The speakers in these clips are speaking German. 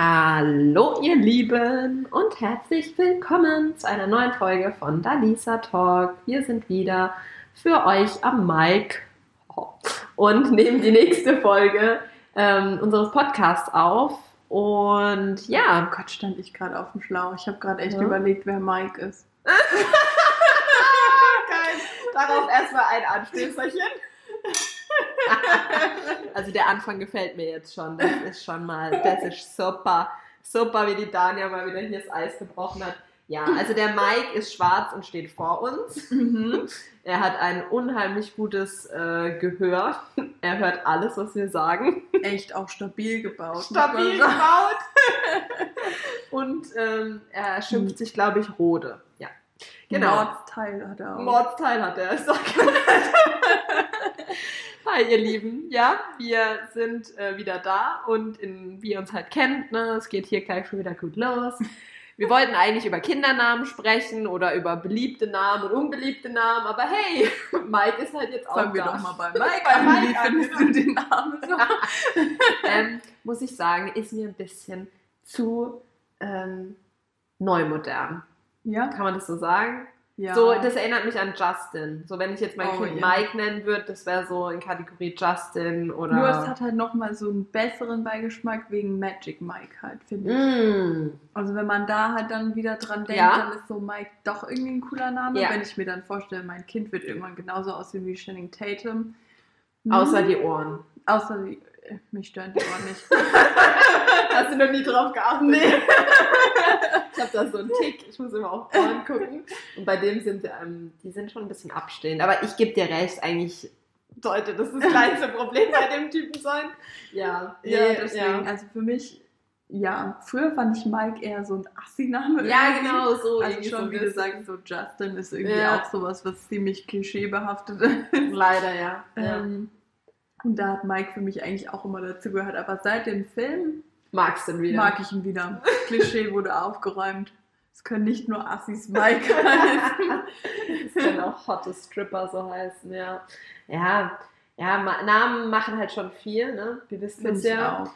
Hallo ihr Lieben und herzlich willkommen zu einer neuen Folge von Dalisa Talk. Wir sind wieder für euch am Mic und nehmen die nächste Folge ähm, unseres Podcasts auf. Und ja, Oh Gott, stand ich gerade auf dem Schlauch. Ich habe gerade echt Ja. überlegt, wer Mike ist. geil. Darauf erstmal ein Anstößerchen. Also der Anfang gefällt mir jetzt schon. Das ist schon mal, das ist super. Super, wie die Dania mal wieder hier das Eis gebrochen hat. Ja, also der Mike ist schwarz und steht vor uns. Er hat ein unheimlich gutes äh, Gehör. Er hört alles, was wir sagen. Echt auch stabil gebaut. Stabil gebaut. Und ähm, er schimpft sich, glaube ich, Rode. Ja, genau. Mordsteil hat er auch. Mordsteil hat er. Ist doch Hi, ihr Lieben. Ja, wir sind äh, wieder da und in, wie ihr uns halt kennt, ne, es geht hier gleich schon wieder gut los. Wir wollten eigentlich über Kindernamen sprechen oder über beliebte Namen und unbeliebte Namen, aber hey, Mike ist halt jetzt auch Fangen wir da. doch mal bei Mike Bei an. Mike an, findest genau. du den Namen so? ähm, muss ich sagen, ist mir ein bisschen zu ähm, neumodern. Ja? Kann man das so sagen? Ja. So, das erinnert mich an Justin. So, wenn ich jetzt mein Oh, Kind ja. Mike nennen würde, das wäre so in Kategorie Justin oder. Nur es hat halt nochmal so einen besseren Beigeschmack wegen Magic Mike halt, finde ich. Mm. Also wenn man da halt dann wieder dran denkt, Ja. dann ist so Mike doch irgendwie ein cooler Name. Ja. Wenn ich mir dann vorstelle, mein Kind wird irgendwann genauso aussehen wie Channing Tatum. Hm. Außer die Ohren. Außer die, mich stören die Ohren nicht. Hast du noch nie drauf geachtet? Nee. ich habe da so einen Tick. Ich muss immer auf Ohren gucken. Und bei dem sind ähm, die sind schon ein bisschen abstehend. Aber ich gebe dir recht, eigentlich sollte das das kleinste Problem bei dem Typen sein. Ja, Ja, nee, deswegen, also für mich, ja, früher fand ich Mike eher so ein Assi-Name. Ja, irgendwie. genau, so. Also schon, so wie du sagst, so Justin ist irgendwie Ja. auch sowas, was ziemlich klischeebehaftet ist. Leider, ja. ja. Ähm, und da hat Mike für mich eigentlich auch immer dazu gehört. Aber seit dem Film Magst du ihn wieder? mag ich ihn wieder. Klischee wurde aufgeräumt. Es können nicht nur Assis Mike heißen. Das können auch hotte Stripper so heißen, ja. Ja, ja, Namen machen halt schon viel, ne? Wir wissen es ja. auch.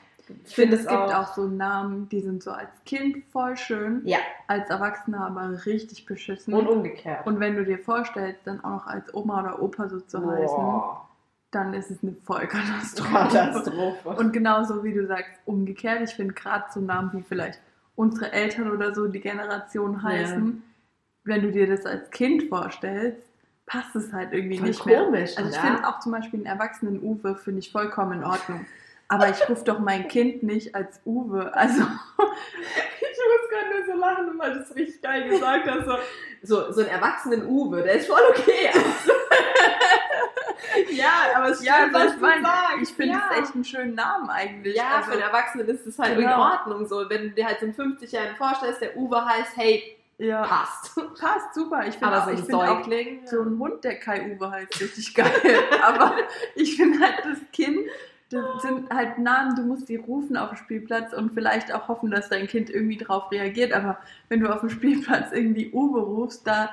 Ich finde, es gibt auch so Namen, die sind so als Kind voll schön, Ja, als Erwachsener aber richtig beschissen. und umgekehrt. Und wenn du dir vorstellst, dann auch noch als Oma oder Opa so zu heißen, Boah, dann ist es eine Vollkatastrophe. Katastrophe. Und genauso wie du sagst, umgekehrt, ich finde gerade so Namen wie vielleicht unsere Eltern oder so die Generation heißen, wenn du dir das als Kind vorstellst, passt es halt irgendwie Voll nicht mehr. komisch, Also ich finde auch zum Beispiel einen erwachsenen Uwe finde ich vollkommen in Ordnung. Aber ich rufe doch mein Kind nicht als Uwe. Also ich muss gerade nur so lachen, weil du es richtig geil gesagt hast. So, so, so einen erwachsenen Uwe, der ist voll okay. Also. ja, aber es ja, stimmt, was ich du meine, sagst. ich finde ja. es echt einen schönen Namen eigentlich. Ja, also, für einen Erwachsenen ist es halt Genau. in Ordnung. So, wenn du dir halt so einen 50-Jährigen vorstellst, der Uwe heißt, hey, ja, passt. passt super. Ich finde auch, so ich ein auch Säugling. so ein Hund, der Kai Uwe heißt, richtig geil. Aber ich finde halt das Kind, das sind halt Namen, du musst die rufen auf dem Spielplatz und vielleicht auch hoffen, dass dein Kind irgendwie drauf reagiert. Aber wenn du auf dem Spielplatz irgendwie Uwe rufst, da.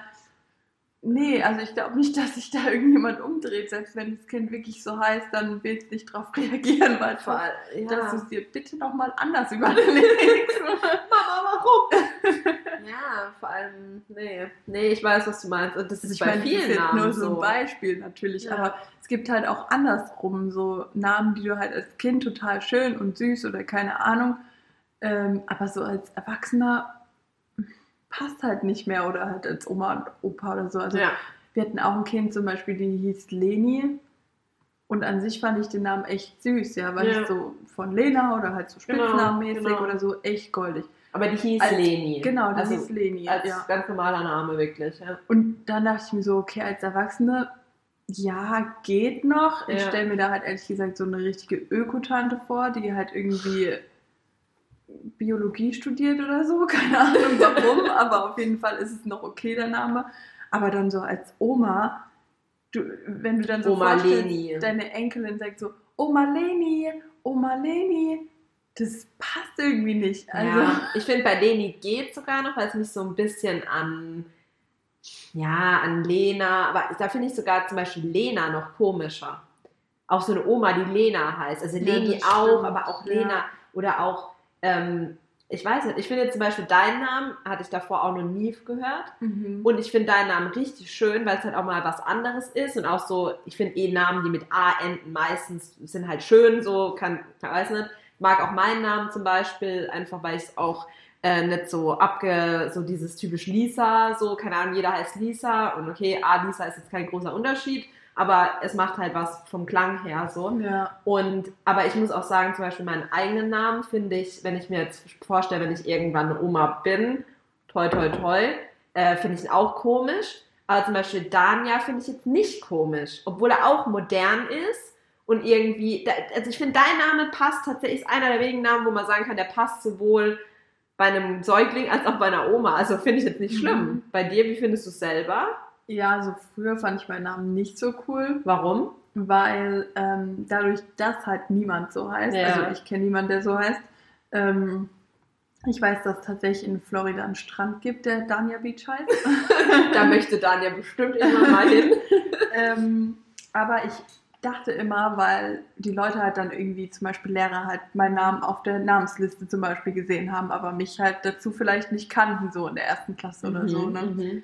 Nee, also ich glaube nicht, dass sich da irgendjemand umdreht. Selbst wenn das Kind wirklich so heißt, dann willst du nicht drauf reagieren, weil Vor allem, dass du ja. es dir bitte nochmal anders überlegst. Mama, warum? ja, vor allem, nee. Nee, ich weiß, was du meinst. Und das ist Ich bei meine, das vielen ist jetzt Namen nur so so. ein Beispiel natürlich, Ja. aber es gibt halt auch andersrum so Namen, die du halt als Kind total schön und süß oder keine Ahnung, ähm, aber so als Erwachsener passt halt nicht mehr oder halt als Oma und Opa oder so. Also ja. wir hatten auch ein Kind zum Beispiel, die hieß Leni und an sich fand ich den Namen echt süß, ja, weil Ja. ich so von Lena oder halt so Genau, spitznamenmäßig genau. oder so echt goldig. Aber die hieß Als- Leni. Genau, die also, hieß Leni, Als ja. ganz normaler Name, wirklich. Ja. Und dann dachte ich mir so, okay, als Erwachsene, ja, geht noch. Ich stelle mir da halt ehrlich gesagt so eine richtige Ökotante vor, die halt irgendwie Biologie studiert oder so. Keine Ahnung warum, aber auf jeden Fall ist es noch okay, der Name. Aber dann so als Oma, du, wenn du dann so Oma Leni. deine Enkelin sagt so, Oma Leni, Oma Leni, das passt irgendwie nicht. Also, ja. Ich finde, bei Leni geht sogar noch, weil es mich so ein bisschen an, ja, an Lena, aber da finde ich sogar zum Beispiel Lena noch komischer. Auch so eine Oma, die Lena heißt. Also Ja, Leni das auch, aber auch Ja. Lena oder auch ähm, ich weiß nicht, ich finde jetzt zum Beispiel deinen Namen, hatte ich davor auch noch nie gehört. Mhm. Und ich finde deinen Namen richtig schön, weil es halt auch mal was anderes ist. Und auch so, ich finde eh Namen, die mit A enden, meistens sind halt schön, so kann, ich weiß nicht. Ich mag auch meinen Namen zum Beispiel, einfach weil ich es auch äh, nicht so abge, so dieses typisch Lisa, so, keine Ahnung, jeder heißt Lisa und okay, A, Lisa ist jetzt kein großer Unterschied, aber es macht halt was vom Klang her so. Ja. Und, aber ich muss auch sagen, zum Beispiel meinen eigenen Namen finde ich, wenn ich mir jetzt vorstelle, wenn ich irgendwann eine Oma bin, toi toi toi, äh, finde ich ihn auch komisch. Aber zum Beispiel Danja finde ich jetzt nicht komisch, obwohl er auch modern ist und irgendwie, also ich finde, dein Name passt tatsächlich, ist einer der wenigen Namen, wo man sagen kann, der passt sowohl bei einem Säugling als auch bei einer Oma. Also finde ich jetzt nicht schlimm. Mhm. Bei dir, wie findest du es selber? Ja, also früher fand ich meinen Namen nicht so cool, Warum? weil ähm, dadurch, dass halt niemand so heißt, Ja. also ich kenne niemanden, der so heißt, ähm, ich weiß, dass es tatsächlich in Florida einen Strand gibt, der Dania Beach heißt. Da möchte Danja bestimmt irgendwann mal hin. ähm, aber ich dachte immer, weil die Leute halt dann irgendwie zum Beispiel Lehrer halt meinen Namen auf der Namensliste zum Beispiel gesehen haben, aber mich halt dazu vielleicht nicht kannten, so in der ersten Klasse oder so. Ne? Mhm.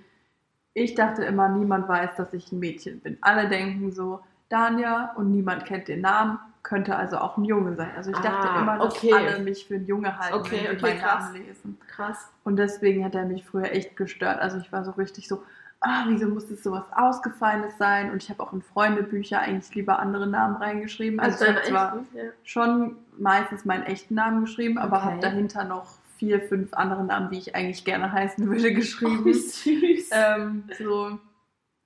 Ich dachte immer, niemand weiß, dass ich ein Mädchen bin. Alle denken so, Dania und niemand kennt den Namen, könnte also auch ein Junge sein. Also ich dachte Ah, immer, dass okay. alle mich für einen Junge halten, Okay, wenn okay, meinen krass. Namen lesen. Krass. Und deswegen hat er mich früher echt gestört. Also ich war so richtig so, ah, wieso muss das sowas Ausgefallenes sein? Und ich habe auch in Freundebücher eigentlich lieber andere Namen reingeschrieben. Also, ich habe zwar Ja. schon meistens meinen echten Namen geschrieben, aber habe dahinter noch vier, fünf andere Namen, die ich eigentlich gerne heißen würde, geschrieben. Oh, wie süß. ähm, so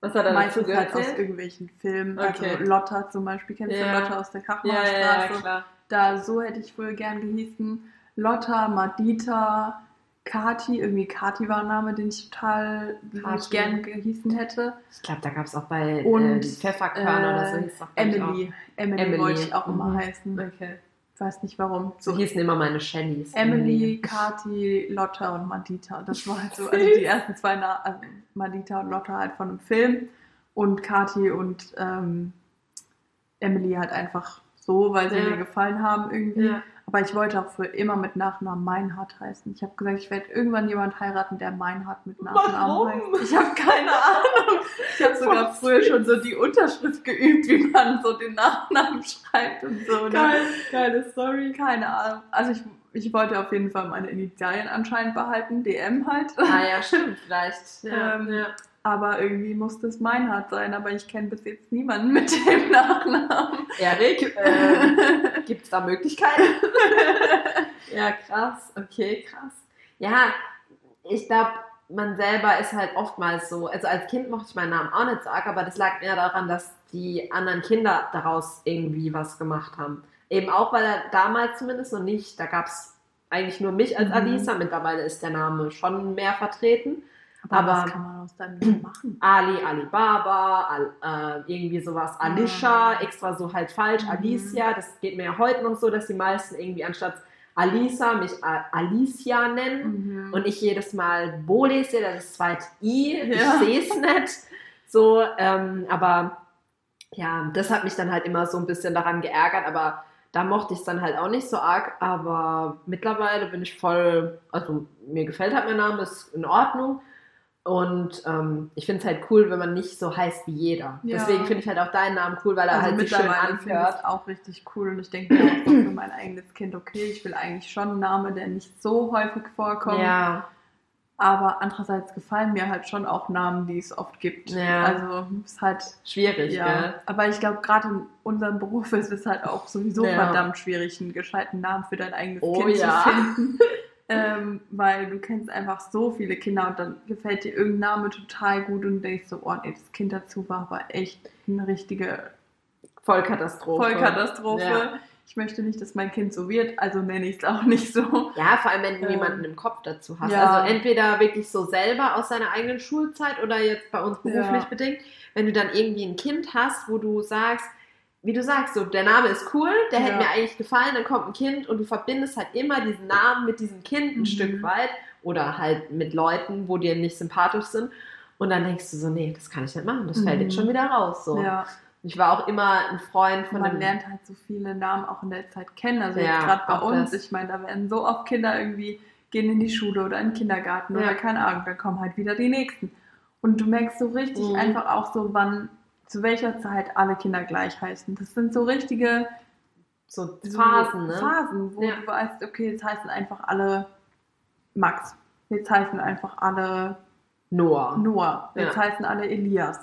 Was hat er dazu meistens halt aus irgendwelchen Filmen. Okay. Also Lotta zum Beispiel, kennst Ja. du Lotta aus der Ja, Kachmannstraße? ja, ja, klar. Da, so hätte ich früher gern gehießen. Lotta, Madita, Kati, irgendwie Kati war ein Name, den ich total, ich gern gehießen hätte. Ich glaube, da gab es auch bei Und, äh, Pfefferkörner oder so äh, glaub ich, Emily. Emily. Emily. wollte ich auch immer Mhm. heißen. Auch. Okay. Ich weiß nicht warum. So hießen immer meine Shellys. Emily, Kati, Lotta und Madita. Das war halt so, also die ersten zwei, Na also Madita und Lotta halt von einem Film und Kati und ähm, Emily halt einfach so, weil sie Ja. mir gefallen haben irgendwie. Ja. Aber ich wollte auch früher immer mit Nachnamen Meinhardt heißen. Ich habe gesagt, ich werde irgendwann jemand heiraten, der Meinhardt mit Nachnamen Warum? heißt. Ich habe keine Ahnung. Ich habe sogar früher schon so die Unterschrift geübt, wie man so den Nachnamen schreibt und so. ne? Geil, geile Story. Keine Ahnung. Also ich, ich wollte auf jeden Fall meine Initialien anscheinend behalten, DM halt. Ah ja, stimmt, vielleicht. Ja, Ähm, ja. Aber irgendwie musste es Meinhardt sein, aber ich kenne bis jetzt niemanden mit dem Nachnamen. Erik, äh, gibt es da Möglichkeiten? ja, krass. Okay, krass. Ja, ich glaube, man selber ist halt oftmals so. Also als Kind mochte ich meinen Namen auch nicht so arg, aber das lag mehr daran, dass die anderen Kinder daraus irgendwie was gemacht haben. Eben auch, weil er damals zumindest noch nicht, da gab es eigentlich nur mich als Mhm. Alisa. Mittlerweile ist der Name schon mehr vertreten. Aber, Aber- was kann man aus deinem Namen machen? Ali, Alibaba, Al, äh, irgendwie sowas, Alicia, Ah. extra so halt falsch, Mhm. Alicia. Das geht mir ja heute noch so, dass die meisten irgendwie anstatt Alisa mich Alicia nennen. Mhm. Und ich jedes Mal Bo lese, das ist zweit I, Ja. ich sehe es nicht. So, ähm, aber ja, das hat mich dann halt immer so ein bisschen daran geärgert, aber da mochte ich es dann halt auch nicht so arg, aber mittlerweile bin ich voll, also mir gefällt halt mein Name, ist in Ordnung. Und ähm, ich finde es halt cool, wenn man nicht so heißt wie jeder. Ja. Deswegen finde ich halt auch deinen Namen cool, weil er also halt sich schön anhört. auch richtig cool und ich denke mir auch für mein eigenes Kind, okay, ich will eigentlich schon einen Namen, der nicht so häufig vorkommt. Ja, Aber andererseits gefallen mir halt schon auch Namen, die es oft gibt. Ja. Also ist halt schwierig, ja. gell? Aber ich glaube, gerade in unserem Beruf ist es halt auch sowieso Ja. verdammt schwierig, einen gescheiten Namen für dein eigenes Oh Kind ja. zu finden. ähm, weil du kennst einfach so viele Kinder und dann gefällt dir irgendein Name total gut und denkst so, oh nee, das Kind dazu war aber echt eine richtige Vollkatastrophe. Vollkatastrophe. Ja. Ich möchte nicht, dass mein Kind so wird, also nenne ich es auch nicht so. Ja, vor allem, wenn du Ähm, jemanden im Kopf dazu hast. ja. Also entweder wirklich so selber aus seiner eigenen Schulzeit oder jetzt bei uns beruflich Ja. bedingt. Wenn du dann irgendwie ein Kind hast, wo du sagst, wie du sagst, so der Name ist cool, der hätte Ja. mir eigentlich gefallen, dann kommt ein Kind und du verbindest halt immer diesen Namen mit diesem Kind ein Mhm. Stück weit oder halt mit Leuten, wo dir nicht sympathisch sind. Und dann denkst du so, nee, das kann ich nicht machen, das fällt Mhm. jetzt schon wieder raus. So. Ja. Ich war auch immer ein Freund von Man lernt halt so viele Namen auch in der Zeit kennen. Also Ja, gerade bei uns, das. ich meine, da werden so oft Kinder irgendwie gehen in die Schule oder in den Kindergarten Ja. oder keine Ahnung, dann kommen halt wieder die nächsten. Und du merkst so richtig Mhm. einfach auch so, wann, zu welcher Zeit alle Kinder gleich heißen. Das sind so richtige so Phasen, ne? Phasen, wo Ja. du weißt, okay, jetzt heißen einfach alle Max. Jetzt heißen einfach alle Noah. Noah. Jetzt Ja. heißen alle Elias.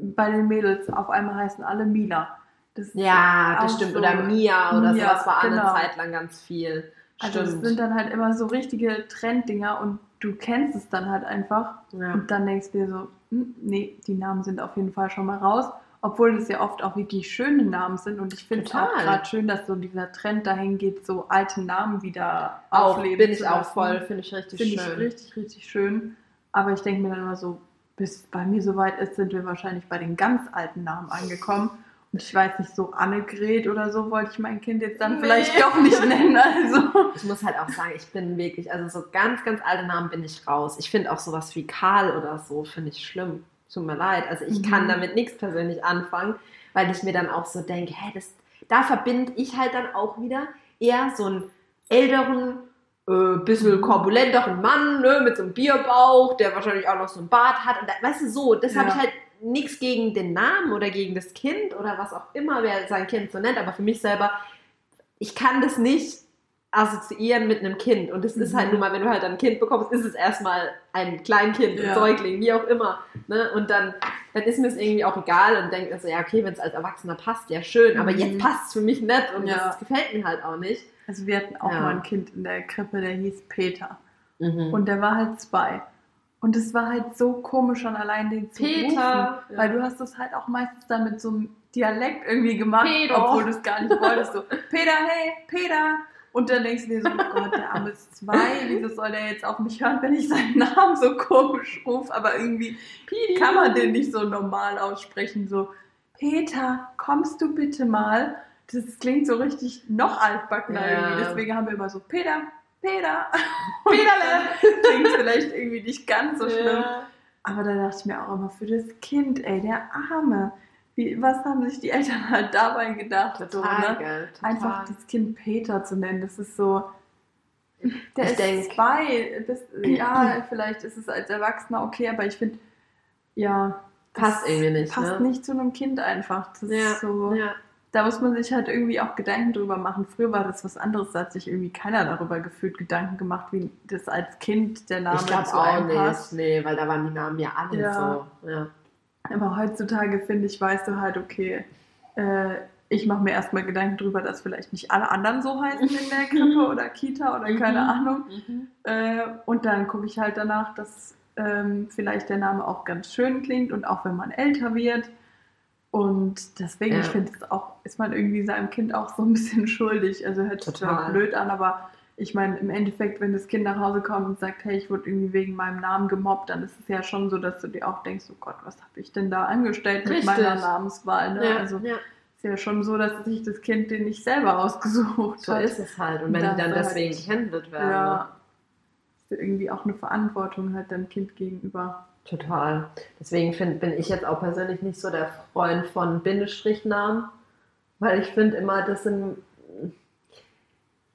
Bei den Mädels auf einmal heißen alle Mila. Das Ja, das stimmt. so- Oder Mia oder Mia, sowas war genau. eine Zeit lang ganz viel. Also Stimmt. sind dann halt immer so richtige Trenddinger und du kennst es dann halt einfach. ja. Und dann denkst du dir so, nee, die Namen sind auf jeden Fall schon mal raus. Obwohl das ja oft auch wirklich schöne Namen sind. Und ich finde es auch gerade schön, dass so dieser Trend dahin geht, so alte Namen wieder auch aufleben bin ich auch voll, finde ich richtig Finde ich schön. richtig, richtig schön. Aber ich denke mir dann immer so, bis bei mir soweit ist, sind wir wahrscheinlich bei den ganz alten Namen angekommen. Ich weiß nicht, so Annegret oder so wollte ich mein Kind jetzt dann Nee. vielleicht doch nicht nennen. Also. Ich muss halt auch sagen, ich bin wirklich, also so ganz, ganz alte Namen bin ich raus. Ich finde auch sowas wie Karl oder so, finde ich schlimm. Tut mir leid. Also ich Mhm. kann damit nichts persönlich anfangen, weil ich mir dann auch so denke, hä, das, da verbinde ich halt dann auch wieder eher so einen älteren, äh, bisschen Mhm. korpulenteren Mann, ne, mit so einem Bierbauch, der wahrscheinlich auch noch so einen Bart hat. Und da, weißt du, so, das habe Ja. ich halt nichts gegen den Namen oder gegen das Kind oder was auch immer, wer sein Kind so nennt, aber für mich selber, ich kann das nicht assoziieren mit einem Kind. Und es ist Mhm. halt nun mal, wenn du halt ein Kind bekommst, ist es erstmal ein Kleinkind, ein Ja. Säugling, wie auch immer. Ne? Und dann, dann ist mir es irgendwie auch egal und denke so, ja, okay, wenn es als Erwachsener passt, ja schön, aber Mhm. jetzt passt es für mich nicht und Ja. das gefällt mir halt auch nicht. Also wir hatten auch Ja. mal ein Kind in der Krippe, der hieß Peter. Und Und der war halt zwei. Und es war halt so komisch schon allein den zu Peter, rufen, ja. weil du hast das halt auch meistens dann mit so einem Dialekt irgendwie gemacht, Peter. obwohl du es gar nicht wolltest. So, Peter, hey, Peter. Und dann denkst du dir so, oh Gott, der Arme ist zwei, wieso soll der jetzt auf mich hören, wenn ich seinen Namen so komisch rufe? Aber irgendwie kann man den nicht so normal aussprechen, so, Peter, kommst du bitte mal? Das klingt so richtig noch altbackener Ja. irgendwie. Deswegen haben wir immer so, Peter, Peter, Peterle. Klingt vielleicht irgendwie nicht ganz so schlimm. Ja. Aber da dachte ich mir auch immer, für das Kind, ey, der Arme. Wie, was haben sich die Eltern halt dabei gedacht? So, Total ne? geil. Total. Einfach das Kind Peter zu nennen, das ist so. Der Ich ist denk- zwei. Das, ja, vielleicht ist es als Erwachsener okay, aber ich finde, ja. Passt irgendwie nicht, Passt ne? nicht zu einem Kind einfach. Das ja. ist so. ja. Da muss man sich halt irgendwie auch Gedanken drüber machen. Früher war das was anderes, da hat sich irgendwie keiner darüber gefühlt Gedanken gemacht, wie das als Kind der Name Ich glaube zu auch einem nicht. passt. Nee, weil da waren die Namen ja alle Ja. so. Ja. Aber heutzutage finde ich, weißt du halt, okay, äh, ich mache mir erstmal Gedanken drüber, dass vielleicht nicht alle anderen so heißen in der Krippe oder Kita oder keine Mhm. Ahnung. Äh, und dann gucke ich halt danach, dass ähm, vielleicht der Name auch ganz schön klingt und auch wenn man älter wird. Und deswegen, Ja. ich finde es auch, ist man irgendwie seinem Kind auch so ein bisschen schuldig. Also hört sich zwar blöd an, aber ich meine, im Endeffekt, wenn das Kind nach Hause kommt und sagt, hey, ich wurde irgendwie wegen meinem Namen gemobbt, dann ist es ja schon so, dass du dir auch denkst, oh Gott, was habe ich denn da angestellt mit Richtig. meiner Namenswahl? Ne? Ja, Also ja. ist ja schon so, dass sich das Kind den nicht selber ausgesucht So hat. ist es halt. Und wenn Das die dann halt- deswegen gehandelt werden. ne? Ja. Ist ja irgendwie auch eine Verantwortung halt deinem Kind gegenüber. Total. Deswegen find, bin ich jetzt auch persönlich nicht so der Freund von Bindestrichnamen, weil ich finde immer, das sind,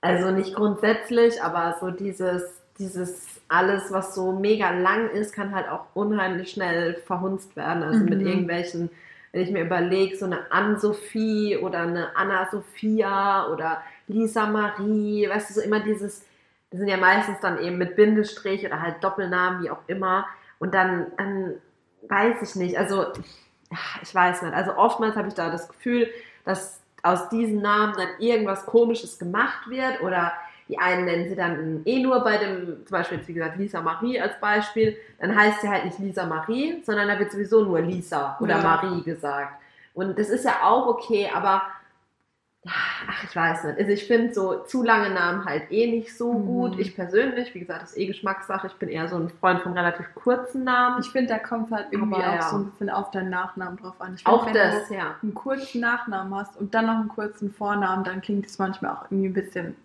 also nicht grundsätzlich, aber so dieses, dieses alles, was so mega lang ist, kann halt auch unheimlich schnell verhunzt werden. Also mit Mhm. irgendwelchen, wenn ich mir überlege, so eine Ann-Sophie oder eine Anna-Sophia oder Lisa Marie, weißt du, so immer dieses, das sind ja meistens dann eben mit Bindestrich oder halt Doppelnamen, wie auch immer. Und dann, dann weiß ich nicht, also ich weiß nicht. Also oftmals habe ich da das Gefühl, dass aus diesen Namen dann irgendwas Komisches gemacht wird oder die einen nennen sie dann eh nur bei dem, zum Beispiel jetzt wie gesagt Lisa Marie als Beispiel, dann heißt sie halt nicht Lisa Marie, sondern da wird sowieso nur Lisa oder Ja. Marie gesagt. Und das ist ja auch okay, aber ach, ich weiß nicht. Also ich finde so zu lange Namen halt eh nicht so Mhm. gut. Ich persönlich, wie gesagt, das ist eh Geschmackssache. Ich bin eher so ein Freund von relativ kurzen Namen. Ich finde, da kommt halt irgendwie Aber auch ja. so ein bisschen auf deinen Nachnamen drauf an. Ich find, auch wenn das, du ja. einen kurzen Nachnamen hast und dann noch einen kurzen Vornamen, dann klingt es manchmal auch irgendwie ein bisschen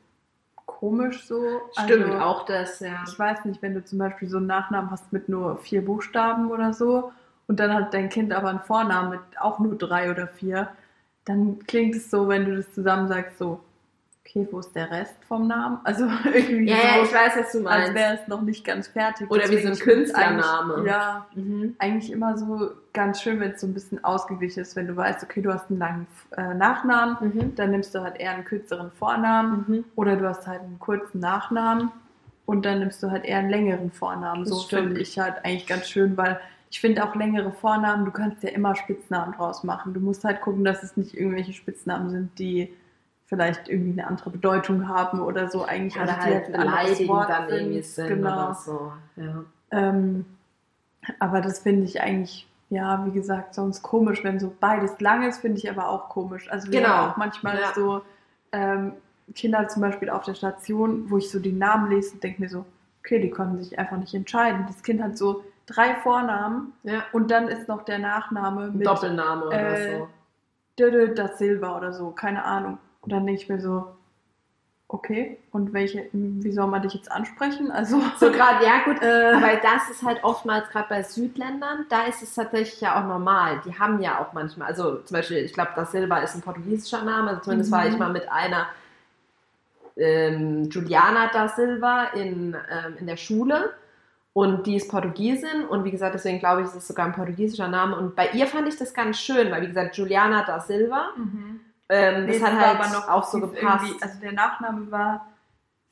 komisch so. Stimmt, Also, auch das, ja. Ich weiß nicht, wenn du zum Beispiel so einen Nachnamen hast mit nur vier Buchstaben oder so und dann hat dein Kind aber einen Vornamen mit auch nur drei oder vier, dann klingt es so, wenn du das zusammen sagst, so, okay, wo ist der Rest vom Namen? Also irgendwie Ja, so, ja, ich weiß, was du als meinst. wäre es noch nicht ganz fertig. Oder wie so ein Deswegen, Künstlername. Ja, Mhm. eigentlich immer so ganz schön, wenn es so ein bisschen ausgeglichen ist, wenn du weißt, okay, du hast einen langen äh, Nachnamen, Mhm. dann nimmst du halt eher einen kürzeren Vornamen Mhm. oder du hast halt einen kurzen Nachnamen und dann nimmst du halt eher einen längeren Vornamen. Das so finde ich halt eigentlich ganz schön, weil ich finde auch längere Vornamen, du kannst ja immer Spitznamen draus machen. Du musst halt gucken, dass es nicht irgendwelche Spitznamen sind, die vielleicht irgendwie eine andere Bedeutung haben oder so eigentlich Oder also die halt ein anderes beleidigend Wort dann irgendwie sind Genau. oder so. Ja. Ähm, aber das finde ich eigentlich, ja, wie gesagt, sonst komisch, wenn so beides lang ist, finde ich aber auch komisch. Also wir Genau. haben auch manchmal Ja. so ähm, Kinder zum Beispiel auf der Station, wo ich so die Namen lese und denke mir so, okay, die konnten sich einfach nicht entscheiden. Das Kind hat so drei Vornamen ja. und dann ist noch der Nachname mit Doppelname oder äh, so. Dödel da Silva oder so, keine Ahnung. Und dann denke ich mir so, okay, und welche, wie soll man dich jetzt ansprechen? Also, So gerade, ja gut, äh, weil das ist halt oftmals gerade bei Südländern, da ist es tatsächlich ja auch normal. Die haben ja auch manchmal, also zum Beispiel, ich glaube, da Silva ist ein portugiesischer Name, also zumindest Mhm. war ich mal mit einer ähm, Juliana da Silva in, ähm, in der Schule und die ist Portugiesin und wie gesagt, deswegen glaube ich, es ist sogar ein portugiesischer Name und bei ihr fand ich das ganz schön, weil wie gesagt, Juliana da Silva, mhm. ähm, Nee, das hat war halt aber noch auch so gepasst. Also der Nachname war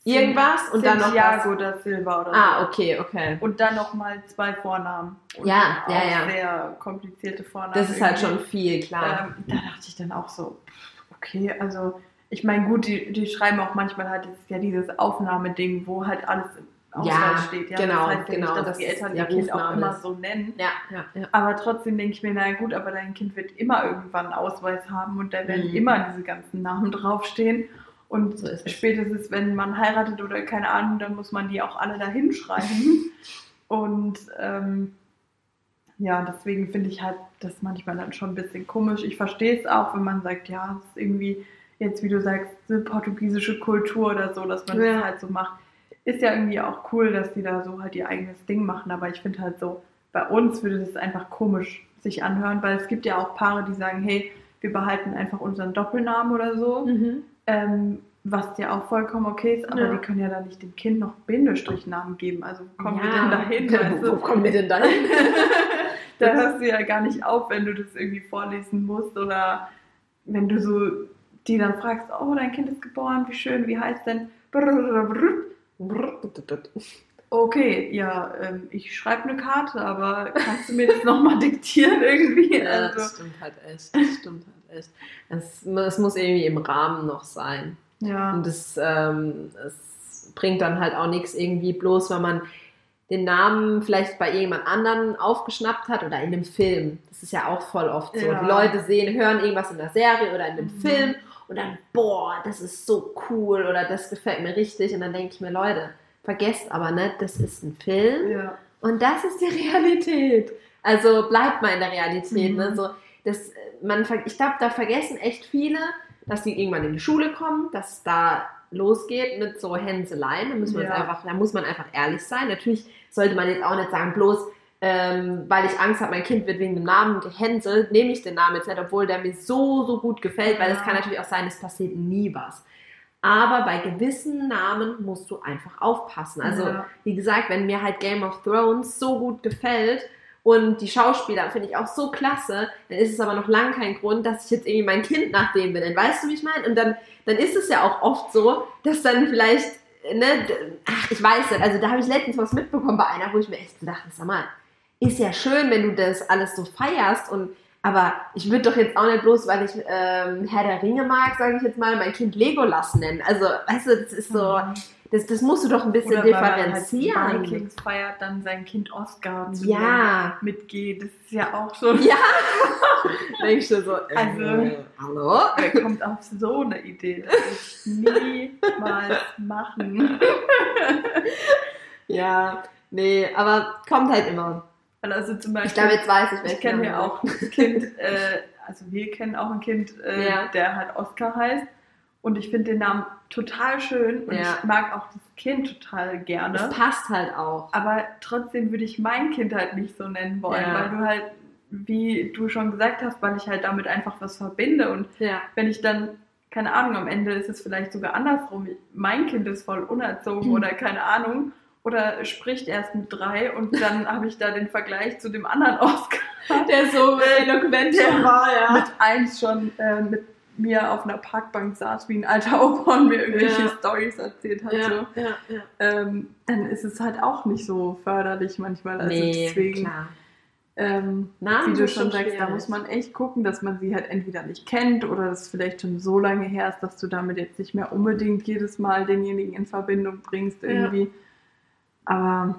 Irgendwas und dann noch Santiago da Silva oder Ah, so. okay, okay. Und dann nochmal zwei Vornamen. Und Ja, ja, ja. Sehr komplizierte Vornamen. Das ist halt irgendwie. schon viel, klar. Ähm, da dachte ich dann auch so, okay, also ich meine, gut, die, die schreiben auch manchmal halt, das ist ja dieses Aufnahmeding, wo halt alles Auswahl Ja, steht. Ja, genau, das heißt genau, nicht, dass das die Eltern ihr Kind auch immer ist. so nennen. ja, ja, ja. Aber trotzdem denke ich mir, naja gut, aber dein Kind wird immer irgendwann einen Ausweis haben und da werden Mhm. immer diese ganzen Namen draufstehen. Und So spätestens, wenn man heiratet oder keine Ahnung, dann muss man die auch alle da hinschreiben. und ähm, ja, deswegen finde ich halt das manchmal dann schon ein bisschen komisch. Ich verstehe es auch, wenn man sagt, ja, es ist irgendwie jetzt, wie du sagst, eine portugiesische Kultur oder so, dass man Ja. das halt so macht. Ist ja irgendwie auch cool, dass die da so halt ihr eigenes Ding machen, aber ich finde halt so, bei uns würde das einfach komisch sich anhören, weil es gibt ja auch Paare, die sagen, hey, wir behalten einfach unseren Doppelnamen oder so, Mhm. ähm, was ja auch vollkommen okay ist, aber Ja. die können ja dann nicht dem Kind noch Bindestrichnamen geben. Also wo kommen wir Ja. denn dahin? weißt Wo du? kommen wir denn dahin? da hörst du ja gar nicht auf, wenn du das irgendwie vorlesen musst oder wenn du so die dann fragst, oh, dein Kind ist geboren, wie schön, wie heißt denn? Okay, ja, ähm, ich schreibe eine Karte, aber kannst du mir das nochmal diktieren irgendwie? Ja, das Also, stimmt halt echt. Das stimmt halt echt. Es, es muss irgendwie im Rahmen noch sein. ja. Und es, ähm, es bringt dann halt auch nichts irgendwie bloß, weil man den Namen vielleicht bei jemand anderen aufgeschnappt hat oder in einem Film. Das ist ja auch voll oft so. Ja. Die Leute sehen, hören irgendwas in der Serie oder in einem Mhm. Film und dann, boah, das ist so cool oder das gefällt mir richtig. Und dann denke ich mir, Leute, vergesst aber nicht, das ist ein Film ja. und das ist die Realität. Also bleibt mal in der Realität. Mhm. Ne? So, das, man, ich glaube, da vergessen echt viele, dass die irgendwann in die Schule kommen, dass da losgeht mit so Hänseleien. Da, müssen wir uns Ja. einfach, da muss man einfach ehrlich sein. Natürlich sollte man jetzt auch nicht sagen, bloß ähm, weil ich Angst habe, mein Kind wird wegen dem Namen gehänselt, nehme ich den Namen jetzt nicht, obwohl der mir so, so gut gefällt, weil es kann natürlich auch sein, es passiert nie was. Aber bei gewissen Namen musst du einfach aufpassen. Also, Ja. wie gesagt, wenn mir halt Game of Thrones so gut gefällt und die Schauspieler finde ich auch so klasse, dann ist es aber noch lange kein Grund, dass ich jetzt irgendwie mein Kind nach dem benenne. Weißt du, wie ich meine? Und dann, dann ist es ja auch oft so, dass dann vielleicht, ne, ach, ich weiß nicht, also da habe ich letztens was mitbekommen bei einer, wo ich mir echt so dachte, sag mal, ist ja schön, wenn du das alles so feierst und aber ich würde doch jetzt auch nicht bloß, weil ich ähm, Herr der Ringe mag, sage ich jetzt mal, mein Kind Legolas nennen. Also, weißt du, das ist so, das, das musst du doch ein bisschen Oder weil man halt differenzieren. Vikings feiert, dann sein Kind Oscar zu Ja. mitgeht. Das ist ja auch so. Ja. Denkst du so, äh, Also- hallo? Wer kommt auf so eine Idee? Das würde ich niemals machen. Ja, nee, aber kommt halt immer. Also zum Ich Beispiel, glaube, jetzt weiß ich, ich kenne ja auch ein Kind, äh, also wir kennen auch ein Kind, äh, Ja. der halt Oscar heißt. Und ich finde den Namen total schön und Ja. ich mag auch das Kind total gerne. Das passt halt auch. Aber trotzdem würde ich mein Kind halt nicht so nennen wollen, Ja. weil du halt wie du schon gesagt hast, weil ich halt damit einfach was verbinde. Und wenn ich dann, keine Ahnung, am Ende ist es vielleicht sogar andersrum. Mein Kind ist voll unerzogen oder keine Ahnung. Oder spricht erst mit drei und dann habe ich da den Vergleich zu dem anderen Oscar, Der so eloquent schon war, ja. mit eins schon äh, mit mir auf einer Parkbank saß wie ein alter Opa und mir irgendwelche Ja. Stories erzählt hat. So. ja, ja, ja. Ähm, dann ist es halt auch nicht so förderlich manchmal. Also nee, deswegen, klar. ähm, wie du schon sagst, da muss man echt gucken, dass man sie halt entweder nicht kennt oder das vielleicht schon so lange her ist, dass du damit jetzt nicht mehr unbedingt jedes Mal denjenigen in Verbindung bringst irgendwie. Aber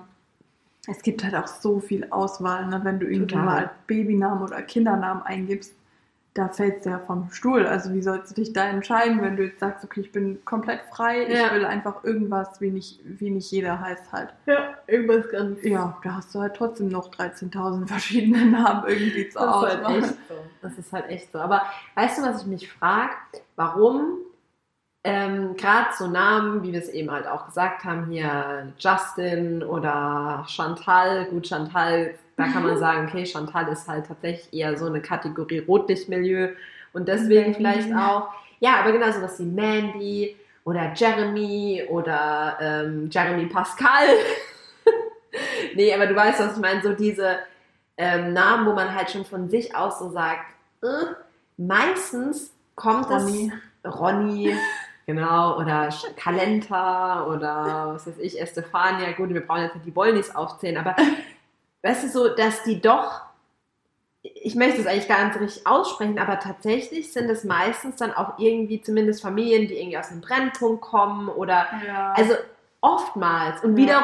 es gibt halt auch so viel Auswahl, ne? wenn du irgendwie Total. mal Babynamen oder Kindernamen eingibst, da fällst du ja vom Stuhl. Also wie sollst du dich da entscheiden, wenn du jetzt sagst, okay, ich bin komplett frei, ich Ja. will einfach irgendwas, wie nicht, wie nicht jeder heißt halt. Ja, irgendwas ganz. Ja, da hast du halt trotzdem noch 13.000 verschiedene Namen irgendwie ist halt Auswahl. echt so. Das ist halt echt so. Aber weißt du, was ich mich frage? Warum ähm, gerade so Namen, wie wir es eben halt auch gesagt haben, hier Justin oder Chantal, gut, Chantal, da kann man sagen, okay, Chantal ist halt tatsächlich eher so eine Kategorie Rotlichtmilieu und deswegen vielleicht auch, ja, aber genau sowas wie Mandy oder Jeremy oder ähm, Jeremy Pascal. nee, aber du weißt, was ich meine, so diese ähm, Namen, wo man halt schon von sich aus so sagt, äh, meistens kommt Ronny. es Ronny, genau, oder Kalenta oder was weiß ich, Estefania, gut, wir brauchen jetzt nicht die Wollnis aufzählen, aber weißt du so, dass die doch, ich möchte es eigentlich gar nicht so richtig aussprechen, aber tatsächlich sind es meistens dann auch irgendwie zumindest Familien, die irgendwie aus einem Brennpunkt kommen oder Ja. also oftmals. Und Ja.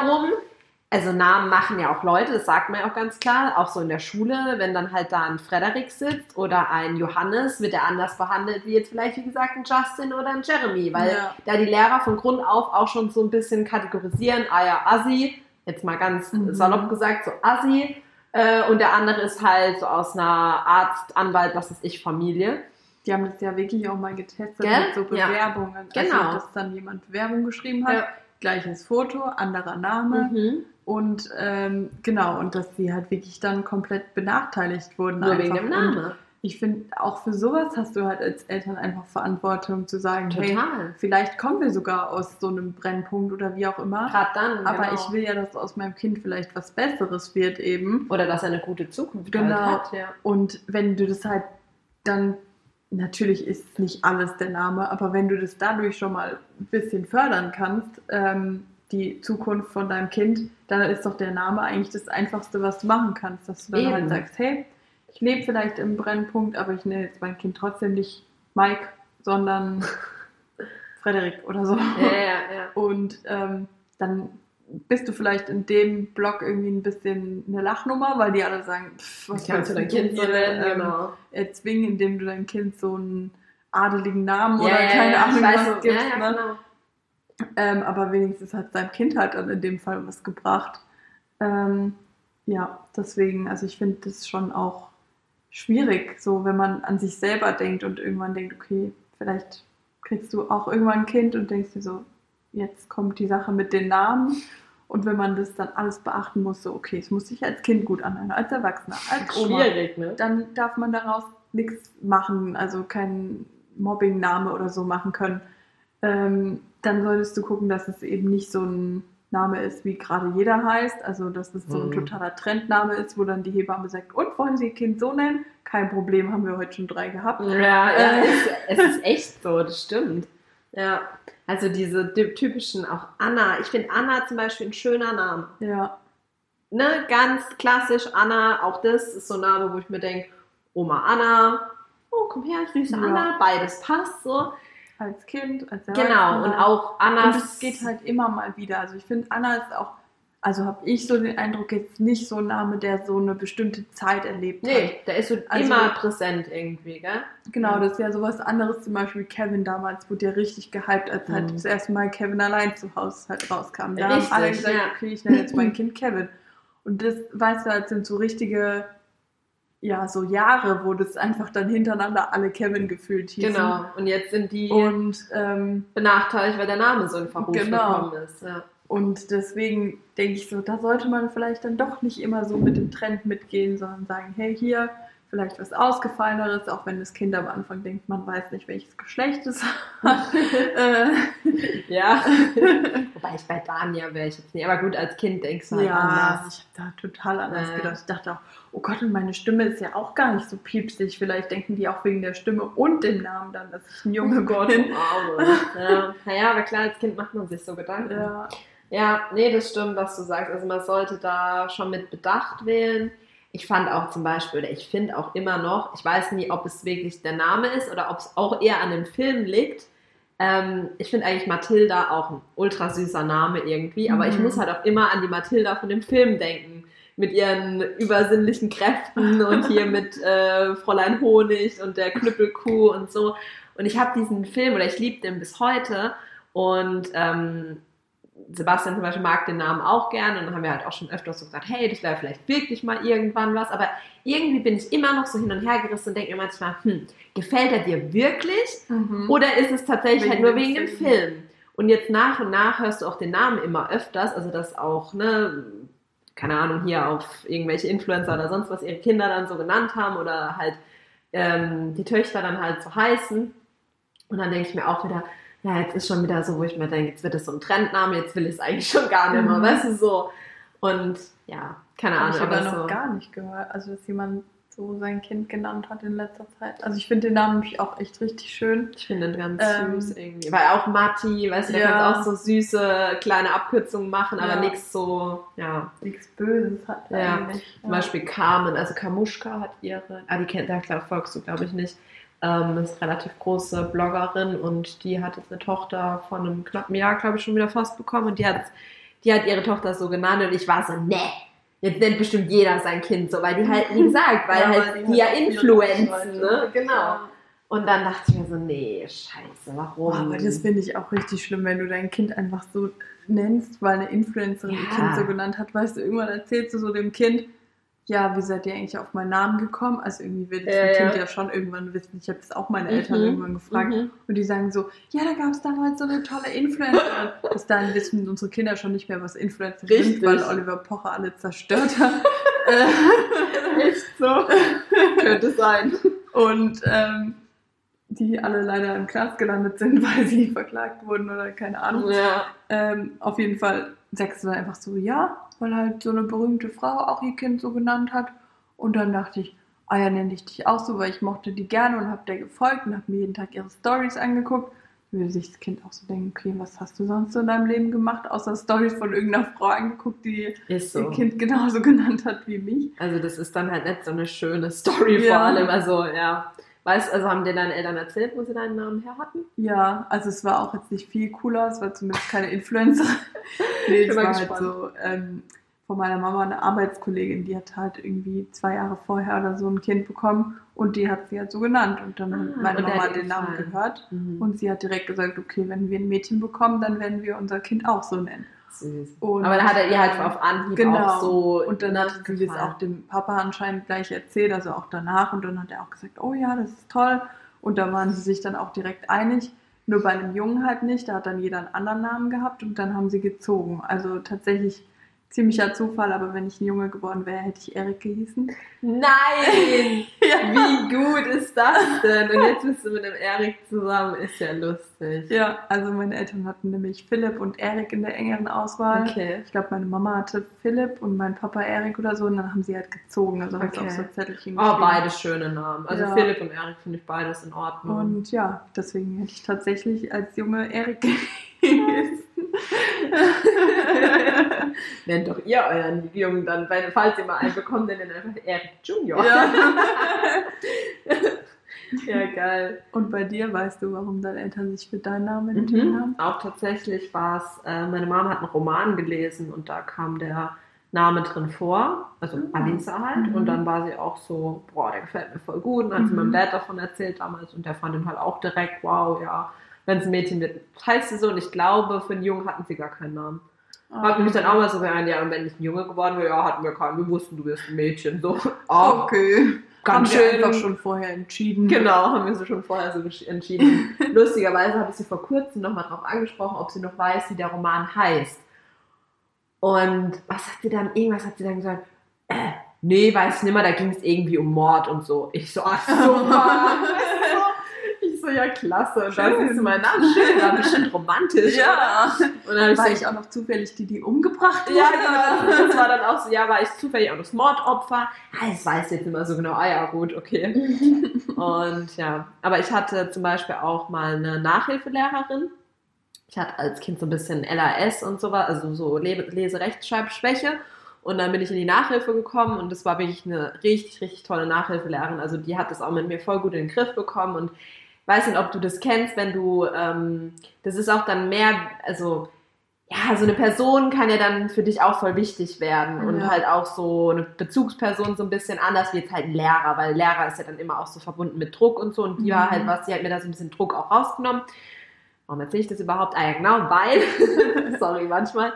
Also Namen machen ja auch Leute, das sagt man ja auch ganz klar, auch so in der Schule, wenn dann halt da ein Frederik sitzt oder ein Johannes, wird er anders behandelt wie jetzt vielleicht, wie gesagt, ein Justin oder ein Jeremy, weil Ja. da die Lehrer von Grund auf auch schon so ein bisschen kategorisieren, ah ja, Assi, jetzt mal ganz Mhm. salopp gesagt, so Assi, äh, und der andere ist halt so aus einer Arzt, Anwalt, was weiß ich, Familie. Die haben das ja wirklich auch mal getestet Gell? mit so Ja. Bewerbungen. Genau. Also, dass dann jemand Werbung geschrieben hat, Ja. gleiches Foto, anderer Name Mhm. Und ähm, genau, und dass sie halt wirklich dann komplett benachteiligt wurden. Nur einfach. wegen dem Namen. ich finde, auch für sowas hast du halt als Eltern einfach Verantwortung zu sagen, hey, Total. vielleicht kommen wir sogar aus so einem Brennpunkt oder wie auch immer. Gerade dann. Aber genau. ich will ja, dass aus meinem Kind vielleicht was Besseres wird eben. Oder dass er eine gute Zukunft Genau. halt hat. Ja. Und wenn du das halt dann, natürlich ist nicht alles der Name, aber wenn du das dadurch schon mal ein bisschen fördern kannst, ähm, die Zukunft von deinem Kind, dann ist doch der Name eigentlich das Einfachste, was du machen kannst. Dass du dann Eben. halt sagst, hey, ich lebe vielleicht im Brennpunkt, aber ich nenne jetzt mein Kind trotzdem nicht Mike, sondern Frederik oder so. Ja, ja, ja. Und ähm, dann bist du vielleicht in dem Blog irgendwie ein bisschen eine Lachnummer, weil die alle sagen, pff, was kannst du dein Kind so nennen? ähm, Genau. erzwingen, indem du deinem Kind so einen adeligen Namen oder keine Ahnung was gibst. ne? genau. Ähm, aber wenigstens hat seinem Kind halt dann in dem Fall was gebracht. Ähm, ja, deswegen, also ich finde das schon auch schwierig, so wenn man an sich selber denkt und irgendwann denkt, okay, vielleicht kriegst du auch irgendwann ein Kind und denkst dir so, jetzt kommt die Sache mit den Namen. Und wenn man das dann alles beachten muss, so, okay, es muss sich als Kind gut anhören, als Erwachsener, als Oma, ne? dann darf man daraus nichts machen, also keinen Mobbing-Name oder so machen können. Ähm, dann solltest du gucken, dass es eben nicht so ein Name ist, wie gerade jeder heißt, also dass es so ein Mhm. totaler Trendname ist, wo dann die Hebamme sagt, und wollen Sie Ihr Kind so nennen? Kein Problem, haben wir heute schon drei gehabt. Ja, ja Äh. es, es ist echt so, das stimmt. Ja, also diese ty- typischen, auch Anna. Ich finde Anna zum Beispiel ein schöner Name. Ja, Ne, ganz klassisch Anna, auch das ist so ein Name, wo ich mir denke, Oma Anna, oh, komm her, süße Ja. Anna, beides passt so. Als Kind, als Genau, Erwachsener. und auch Anna. Und es geht halt immer mal wieder. Also ich finde, Anna ist auch, also habe ich so den Eindruck, jetzt nicht so ein Name, der so eine bestimmte Zeit erlebt hat. Nee, der ist so Also- immer präsent irgendwie, gell? Genau, Ja. das ist ja sowas anderes. Zum Beispiel Kevin damals wurde ja richtig gehypt, als halt Mhm. das erste Mal Kevin allein zu Hause halt rauskam. Da Richtig, haben alle gesagt, ja. okay, ich nenne jetzt mein Kind Kevin. Und das, weißt du, das sind so richtige, ja, so Jahre, wo das einfach dann hintereinander alle Kevin gefühlt hießen. Genau. Und jetzt sind die Und, ähm, benachteiligt, weil der Name so in Verruf Genau. gekommen ist. Ja. Und deswegen denke ich so, da sollte man vielleicht dann doch nicht immer so mit dem Trend mitgehen, sondern sagen, hey, hier vielleicht was Ausgefalleneres, auch wenn das Kind am Anfang denkt, man weiß nicht, welches Geschlecht es hat. Äh, ja. Wobei ich bei Dania wäre ich jetzt nicht. Aber gut, als Kind denkst du halt ja, anders. ich habe da total anders Ja. gedacht. Ich dachte auch, oh Gott, und meine Stimme ist ja auch gar nicht so piepsig. Vielleicht denken die auch wegen der Stimme und dem Namen dann, dass ich ein Junge Oh Gott, bin. Arme. Ja. Naja, aber klar, als Kind macht man sich so Gedanken. Ja. Ja, nee, das stimmt, was du sagst. Also man sollte da schon mit Bedacht wählen. Ich fand auch zum Beispiel, oder ich finde auch immer noch, ich weiß nie, ob es wirklich der Name ist oder ob es auch eher an dem Film liegt. Ähm, ich finde eigentlich Mathilda auch ein ultra süßer Name irgendwie, aber ich Mhm. muss halt auch immer an die Mathilda von dem Film denken. Mit ihren übersinnlichen Kräften und hier mit äh, Fräulein Honig und der Knüppelkuh und so. Und ich habe diesen Film, oder ich liebe den bis heute. Und ähm, Sebastian zum Beispiel mag den Namen auch gerne und dann haben wir halt auch schon öfters so gesagt, hey, das wäre vielleicht wirklich mal irgendwann was, aber irgendwie bin ich immer noch so hin und her gerissen und denke mir manchmal, hm, gefällt er dir wirklich Mhm. oder ist es tatsächlich Wegen halt nur wegen dem Film. Film? Und jetzt nach und nach hörst du auch den Namen immer öfters, also dass auch, ne, keine Ahnung, hier auf irgendwelche Influencer oder sonst was ihre Kinder dann so genannt haben oder halt ähm, die Töchter dann halt so heißen. Und dann denke ich mir auch wieder, ja, jetzt ist schon wieder so, wo ich mir denke, jetzt wird es so ein Trendname, jetzt will ich es eigentlich schon gar nicht mehr, Mhm. weißt du, so. Und ja, keine Habe Ahnung, ich aber aber noch so. gar nicht gehört, also dass jemand so sein Kind genannt hat in letzter Zeit. Also ich finde den Namen nämlich auch echt richtig schön. Ich finde den ganz Ähm, süß irgendwie. Weil auch Matti, weißt du, der Ja. kann auch so süße kleine Abkürzungen machen, aber Ja. nichts so, ja. Nichts Böses hat er Ja, eigentlich. Zum Beispiel Carmen, also Kamuschka hat ihre, ah, die kennt, da folgst du, glaube ich, nicht. Ähm, ist eine relativ große Bloggerin und die hat jetzt eine Tochter von einem knappen Jahr, glaube ich, schon wieder fast bekommen und die hat, die hat ihre Tochter so genannt und ich war so, ne, jetzt nennt bestimmt jeder sein Kind so, weil die halt, wie gesagt, weil Ja, halt die, ja halt influenzen, ne, genau. Und dann dachte ich mir so, nee, scheiße, warum? Boah, aber das finde ich auch richtig schlimm, wenn du dein Kind einfach so nennst, weil eine Influencerin ihr Ja. Kind so genannt hat. Weißt du, irgendwann erzählst du so dem Kind, ja, wie seid ihr eigentlich auf meinen Namen gekommen? Also irgendwie will das Ja, Kind ja. ja schon irgendwann wissen. Ich habe das auch meine Eltern Mhm, irgendwann gefragt. mhm. Und die sagen so, ja, da gab es damals so eine tolle Influencerin. Bis dahin wissen unsere Kinder schon nicht mehr, was Influencer sind, weil Oliver Pocher alle zerstört hat. Echt so? Könnte sein. und ähm, die alle leider im Knast gelandet sind, weil sie verklagt wurden oder keine Ahnung. Ja. Ähm, auf jeden Fall sagst du dann einfach so, ja, weil halt so eine berühmte Frau auch ihr Kind so genannt hat. Und dann dachte ich, ah ja, nenne ich dich auch so, weil ich mochte die gerne und habe der gefolgt und habe mir jeden Tag ihre Stories angeguckt. Würde sich das Kind auch so denken, okay, was hast du sonst so in deinem Leben gemacht, außer Stories von irgendeiner Frau angeguckt, die Ist ihr so. Kind genauso genannt hat wie mich. Also das ist dann halt nicht so eine schöne Story Ja. vor allem. Also ja. Weißt also haben dir deine Eltern erzählt, wo sie deinen Namen her hatten? Ja, also es war auch jetzt nicht viel cooler, es war zumindest keine Influencer. nee, Ich es war halt gespannt. so ähm, von meiner Mama eine Arbeitskollegin, die hat halt irgendwie zwei Jahre vorher oder so ein Kind bekommen und die hat sie halt so genannt. Und dann Ah, hat meine Mama den Namen gehört Und und sie hat direkt gesagt, okay, wenn wir ein Mädchen bekommen, dann werden wir unser Kind auch so nennen. Süß. Und, Aber da hat er ihr halt auf Anhieb genau. auch so Und dann hat sie das gefallen. auch dem Papa anscheinend gleich erzählt, also auch danach. Und dann hat er auch gesagt, oh ja, das ist toll. Und da waren sie sich dann auch direkt einig. Nur bei einem Jungen halt nicht. Da hat dann jeder einen anderen Namen gehabt und dann haben sie gezogen. Also tatsächlich ziemlicher Zufall, aber wenn ich ein Junge geworden wäre, hätte ich Erik gehießen. Nein! Ja. Wie gut ist das denn? Und jetzt bist du mit dem Erik zusammen. Ist ja lustig. Ja, also meine Eltern hatten nämlich Philipp und Erik in der engeren Auswahl. Okay. Ich glaube, meine Mama hatte Philipp und mein Papa Erik oder so und dann haben sie halt gezogen. Also Okay. auf so Zettelchen Oh, geschrieben. beide schöne Namen. Also Ja. Philipp und Erik finde ich beides in Ordnung. Und ja, deswegen hätte ich tatsächlich als Junge Erik gehießen. Nennt doch ihr euren Jungen dann, weil, falls ihr mal einen bekommt, dann einfach Erik Junior. ja. ja, geil. Und bei dir weißt du, warum deine Eltern sich für deinen Namen entschieden Mhm. haben? Auch tatsächlich war es, äh, meine Mama hat einen Roman gelesen und da kam der Name drin vor, also Ah. Alisa halt. Mhm. Und dann war sie auch so, boah, der gefällt mir voll gut. Und dann hat sie Mhm. meinem Dad davon erzählt damals und der fand ihn halt auch direkt, wow, ja, wenn es ein Mädchen wird, heißt sie so. Und ich glaube, für einen Jungen hatten sie gar keinen Namen. Hat mich dann auch mal so gemeint, ja, und wenn ich ein Junge geworden wäre, ja, hatten wir keinen. Wir wussten, du wirst ein Mädchen. So, oh, Okay. ganz haben wir schön. einfach schon vorher entschieden. Genau, haben wir so schon vorher so entschieden. Lustigerweise habe ich sie vor kurzem nochmal darauf angesprochen, ob sie noch weiß, wie der Roman heißt. Und was hat sie dann, irgendwas hat sie dann gesagt, äh, nee, weiß nicht mehr, da ging es irgendwie um Mord und so. Ich so, ach so, Mann. ja, klasse. Und dann siehst du meinen Namen, schön, war bestimmt romantisch. Ja. Und dann ich War so, ich auch noch zufällig die, die umgebracht wurde? ja, genau. Das, war dann auch so, ja, war ich zufällig auch das Mordopfer? Ah, das weiß ich jetzt nicht mehr so genau. Ah ja, gut, okay. Und ja, aber ich hatte zum Beispiel auch mal eine Nachhilfelehrerin. Ich hatte als Kind so ein bisschen LAS und so was, also so Le- Lese-Rechtschreibschwäche. Und dann bin ich in die Nachhilfe gekommen und das war wirklich eine richtig, richtig tolle Nachhilfelehrerin. Also die hat das auch mit mir voll gut in den Griff bekommen und weiß nicht, ob du das kennst, wenn du, ähm, das ist auch dann mehr, also ja, so eine Person kann ja dann für dich auch voll wichtig werden und Ja. halt auch so eine Bezugsperson so ein bisschen anders wie jetzt halt ein Lehrer, weil Lehrer ist ja dann immer auch so verbunden mit Druck und so und die war Mhm. halt was, die hat mir da so ein bisschen Druck auch rausgenommen. Warum erzähle ich das überhaupt? Ah ja, genau, weil, sorry, manchmal.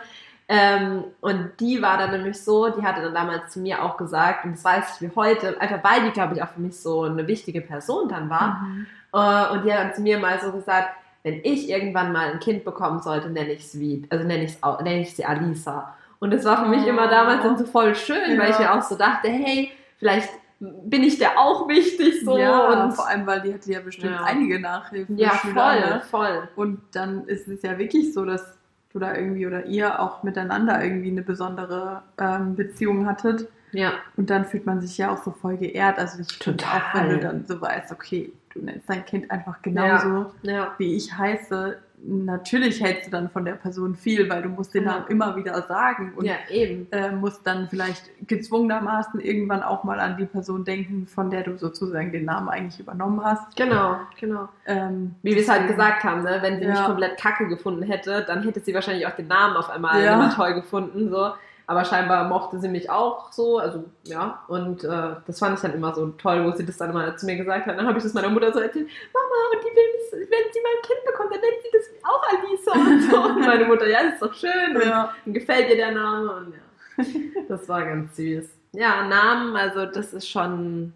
Ähm, und die war dann nämlich so, die hatte dann damals zu mir auch gesagt, und das weiß ich wie heute, einfach weil die, glaube ich, auch für mich so eine wichtige Person dann war. Mhm. Äh, und die hat dann zu mir mal so gesagt, wenn ich irgendwann mal ein Kind bekommen sollte, nenne ich es wie, also nenne ich nenne ich sie Alisa. Und das war für mich immer damals dann so voll schön, weil ich Ja. mir auch so dachte, hey, vielleicht bin ich der auch wichtig so. ja, und vor allem, weil die hatte ja bestimmt Ja. einige Nachhilfen. ja, Schüler, voll, voll. Und dann ist es ja wirklich so, dass du da irgendwie oder ihr auch miteinander irgendwie eine besondere ähm, Beziehung hattet. Ja, Und dann fühlt man sich ja auch so voll geehrt. Also ich Total. auch, wenn du dann so weißt, okay, du nennst dein Kind einfach genauso, ja, wie ich heiße. Natürlich hältst du dann von der Person viel, weil du musst den Ja. Namen immer wieder sagen und ja, eben. äh, musst dann vielleicht gezwungenermaßen irgendwann auch mal an die Person denken, von der du sozusagen den Namen eigentlich übernommen hast. Genau, genau. Ähm, Wie wir es halt gesagt haben, ne? wenn sie mich Ja. komplett kacke gefunden hätte, dann hätte sie wahrscheinlich auch den Namen auf einmal Ja. immer toll gefunden. So. Aber scheinbar mochte sie mich auch so, also ja, und äh, das fand ich dann immer so toll, wo sie das dann immer zu mir gesagt hat. Dann habe ich das meiner Mutter so erzählt, Mama, und die will, wenn sie mal ein Kind bekommt, dann nennt sie das auch Alisa und so. Und meine Mutter, ja, das ist doch schön und Ja. und gefällt ihr der Name und ja, das war ganz süß. Ja, Namen, also das ist schon,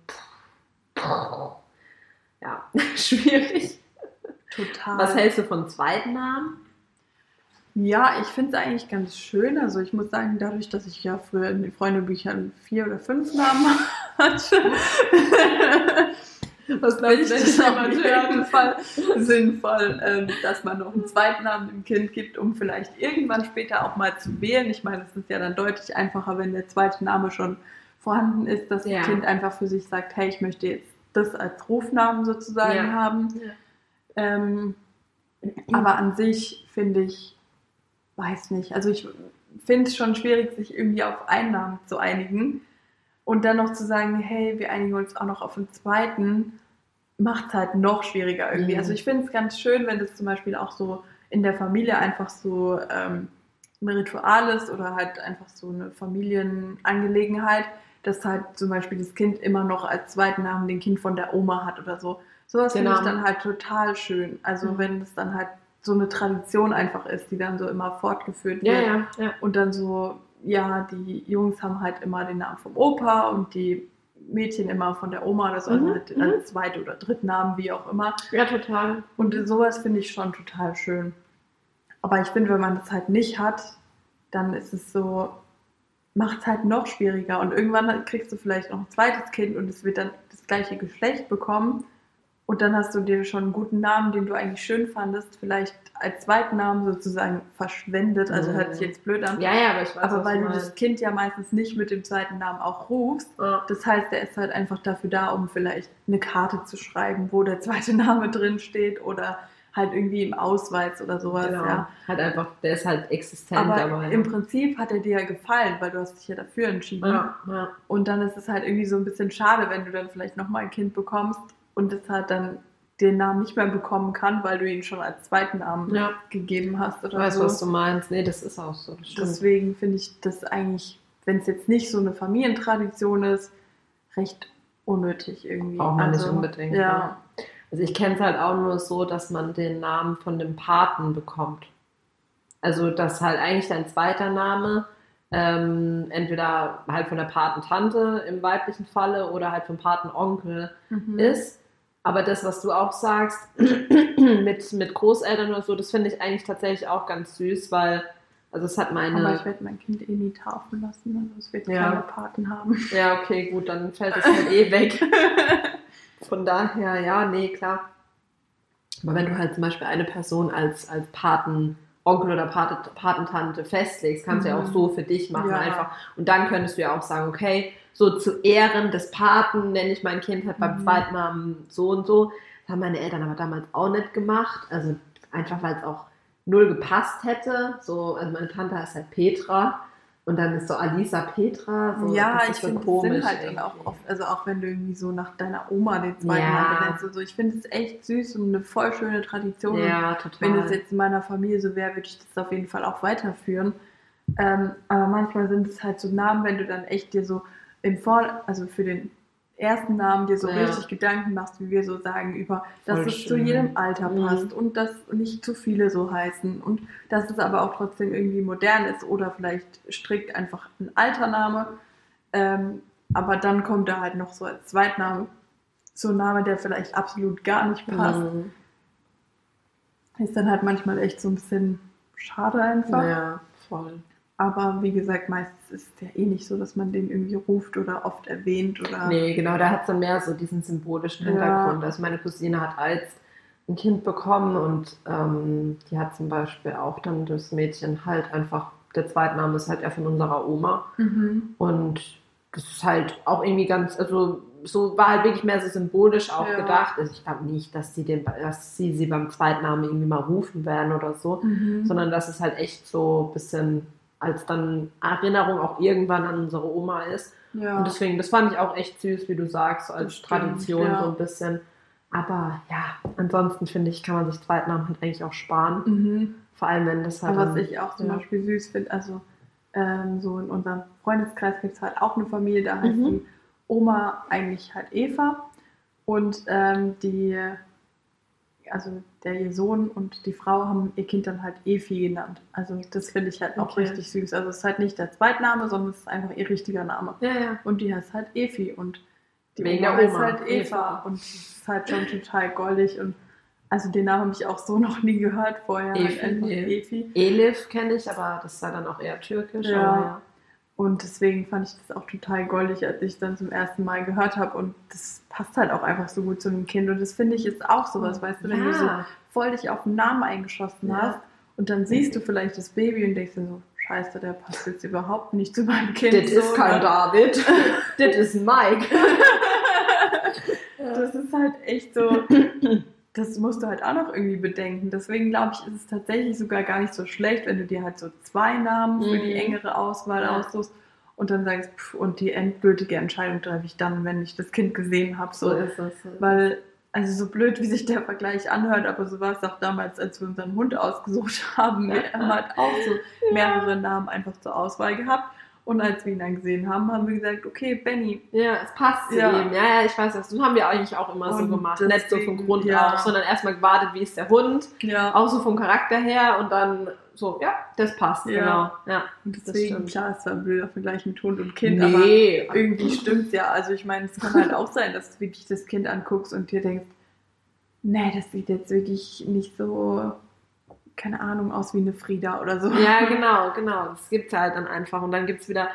ja, schwierig. Total. Was hältst du von zweiten Namen? Ja, ich finde es eigentlich ganz schön. Also ich muss sagen, dadurch, dass ich ja früher in den Freundebüchern vier oder fünf Namen hatte, Was finde ich das auf jeden? Fall sinnvoll, ähm, dass man noch einen zweiten Namen dem Kind gibt, um vielleicht irgendwann später auch mal zu wählen. Ich meine, es ist ja dann deutlich einfacher, wenn der zweite Name schon vorhanden ist, dass Ja. das Kind einfach für sich sagt, hey, ich möchte jetzt das als Rufnamen sozusagen Ja. haben. Ähm, aber an sich finde ich, weiß nicht, also ich finde es schon schwierig, sich irgendwie auf einen Namen zu einigen und dann noch zu sagen, hey, wir einigen uns auch noch auf einen zweiten, macht es halt noch schwieriger irgendwie. Mhm. Also ich finde es ganz schön, wenn das zum Beispiel auch so in der Familie einfach so ähm, ein Ritual ist oder halt einfach so eine Familienangelegenheit, dass halt zum Beispiel das Kind immer noch als zweiten Namen den Kind von der Oma hat oder so. Sowas finde Genau. ich dann halt total schön. Also Mhm. wenn es dann halt so eine Tradition einfach ist, die dann so immer fortgeführt Ja, wird. ja, ja. Und dann so, ja, die Jungs haben halt immer den Namen vom Opa und die Mädchen immer von der Oma oder so, also Mhm, halt mhm. als Zweit- oder Drittnamen, wie auch immer. Ja, total. Und sowas finde ich schon total schön. Aber ich finde, wenn man das halt nicht hat, dann ist es so, macht es halt noch schwieriger. Und irgendwann kriegst du vielleicht noch ein zweites Kind und es wird dann das gleiche Geschlecht bekommen. Und dann hast du dir schon einen guten Namen, den du eigentlich schön fandest, vielleicht als zweiten Namen sozusagen verschwendet. Also Mhm. hört sich jetzt blöd an. Ja, ja, aber ich weiß, aber weil du du das meinst. Kind ja meistens nicht mit dem zweiten Namen auch rufst. Ja. Das heißt, der ist halt einfach dafür da, um vielleicht eine Karte zu schreiben, wo der zweite Name drin steht oder halt irgendwie im Ausweis oder sowas. Genau. Ja. Halt einfach, der ist halt existent Aber dabei. im Prinzip hat er dir ja gefallen, weil du hast dich ja dafür entschieden. ja, ja. Und dann ist es halt irgendwie so ein bisschen schade, wenn du dann vielleicht nochmal ein Kind bekommst und es halt dann den Namen nicht mehr bekommen kann, weil du ihn schon als zweiten Namen ja. gegeben hast Ich oder weiß, so. was du meinst. Nee, das ist auch so. Deswegen finde ich das eigentlich, wenn es jetzt nicht so eine Familientradition ist, recht unnötig irgendwie. Braucht man nicht unbedingt, Ja. ja. Also ich kenne es halt auch nur so, dass man den Namen von dem Paten bekommt. Also dass halt eigentlich dein zweiter Name ähm, entweder halt von der Patentante im weiblichen Falle oder halt vom Patenonkel Mhm. ist. Aber das, was du auch sagst, mit, mit Großeltern oder so, das finde ich eigentlich tatsächlich auch ganz süß, weil Also es hat meine. Aber ich werde mein Kind eh nie taufen lassen, also es wird Ja. keine Paten haben. Ja, okay, gut, dann fällt es halt eh weg. Von daher, ja, nee, klar. Aber wenn du halt zum Beispiel eine Person als, als Patenonkel oder Pate, Patentante festlegst, kannst du ja auch Mhm. so für dich machen Ja. einfach. Und dann könntest du ja auch sagen, okay, so zu Ehren des Paten nenne ich mein Kind halt beim Mhm. Zweitnamen so und so. Das haben meine Eltern aber damals auch nicht gemacht. Also einfach, weil es auch null gepasst hätte. So, also meine Tante heißt halt Petra. Und dann ist so Alisa Petra. So, ja, das ich so finde, komisch sind halt irgendwie. auch oft, also auch wenn du irgendwie so nach deiner Oma den zweiten Ja. Namen benennst und so, ich finde es echt süß und eine voll schöne Tradition. Ja, total. Wenn es jetzt in meiner Familie so wäre, würde ich das auf jeden Fall auch weiterführen. Ähm, aber manchmal sind es halt so Namen, wenn du dann echt dir so im Vor, also für den ersten Namen dir so Ja. richtig Gedanken machst, wie wir so sagen, über, dass Voll es zu schön. jedem Alter Mhm. passt und dass nicht zu viele so heißen und dass es aber auch trotzdem irgendwie modern ist oder vielleicht strikt einfach ein alter Name. Ähm, aber dann kommt da halt noch so als Zweitname so ein Name, der vielleicht absolut gar nicht passt. Mhm. Ist dann halt manchmal echt so ein bisschen schade einfach. Ja, voll. Aber wie gesagt, meistens ist es ja eh nicht so, dass man den irgendwie ruft oder oft erwähnt oder. Nee, genau, da hat es dann mehr so diesen symbolischen Ja. Hintergrund. Also meine Cousine hat als ein Kind bekommen und ähm, die hat zum Beispiel auch dann das Mädchen halt einfach, der Zweitname ist halt er von unserer Oma. Mhm. Und das ist halt auch irgendwie ganz, also so war halt wirklich mehr so symbolisch auch Ja. gedacht. Also ich glaube nicht, dass sie den, dass sie sie beim Zweitnamen irgendwie mal rufen werden oder so, Mhm. sondern dass es halt echt so ein bisschen als dann Erinnerung auch irgendwann an unsere Oma ist. ja. Und deswegen, das fand ich auch echt süß, wie du sagst, als stimmt, Tradition ja. so ein bisschen. Aber ja, ansonsten finde ich, kann man sich Zweitnamen halt eigentlich auch sparen. mhm. Vor allem, wenn das halt. Aber was ich auch zum ja. Beispiel süß finde, also ähm, so in unserem Freundeskreis gibt es halt auch eine Familie, da heißt Mhm. die Oma eigentlich halt Eva und ähm, die, also der ihr Sohn und die Frau haben ihr Kind dann halt Efi genannt. Also das finde ich halt auch Okay. richtig süß. Also es ist halt nicht der Zweitname, sondern es ist einfach ihr richtiger Name. Ja, ja. Und die heißt halt Efi und die Wegen Oma heißt halt Eva. Eva. Und ist halt schon total goldig und also den Namen habe ich auch so noch nie gehört vorher. Efi, halt nee. Efi. Elif kenne ich, aber das sei dann auch eher türkisch. Ja. Und deswegen fand ich das auch total goldig, als ich dann zum ersten Mal gehört habe. Und das passt halt auch einfach so gut zu einem Kind. Und das finde ich jetzt auch sowas, weißt du, wenn du so ja. voll dich auf den Namen eingeschossen Ja. hast und dann siehst du vielleicht das Baby und denkst dir so, scheiße, der passt jetzt überhaupt nicht zu meinem Kind. Das so, ist kein ne? David. das ist ein Mike. Das ist halt echt so, das musst du halt auch noch irgendwie bedenken. Deswegen glaube ich, ist es tatsächlich sogar gar nicht so schlecht, wenn du dir halt so zwei Namen für die Mhm. engere Auswahl Ja. aussuchst und dann sagst, pff, und die endgültige Entscheidung treffe ich dann, wenn ich das Kind gesehen habe. So So, ist es. weil, also so blöd, wie sich der Vergleich anhört, aber so war es auch damals, als wir unseren Hund ausgesucht haben. Wir haben halt auch so mehrere Namen einfach zur Auswahl gehabt. Und als wir ihn dann gesehen haben, haben wir gesagt, okay, Benny, Ja, es passt zu Ja. ihm. Ja, ja, ich weiß das. Das haben wir eigentlich auch immer so Und gemacht. Nicht so vom deswegen, Grund ja. auf, sondern erstmal gewartet, wie ist der Hund. ja, Auch so vom Charakter her und dann so, ja, das passt, Ja. genau. Ja, und das deswegen, klar, es war ein blöder Vergleich mit Hund und Kind, aber nee, irgendwie stimmt's ja. Also ich meine, es kann halt auch sein, dass du wirklich das Kind anguckst und dir denkst, nee, das sieht jetzt wirklich nicht so, keine Ahnung, aus wie eine Frieda oder so. Ja, genau, genau. Das gibt's halt dann einfach. Und dann gibt's wieder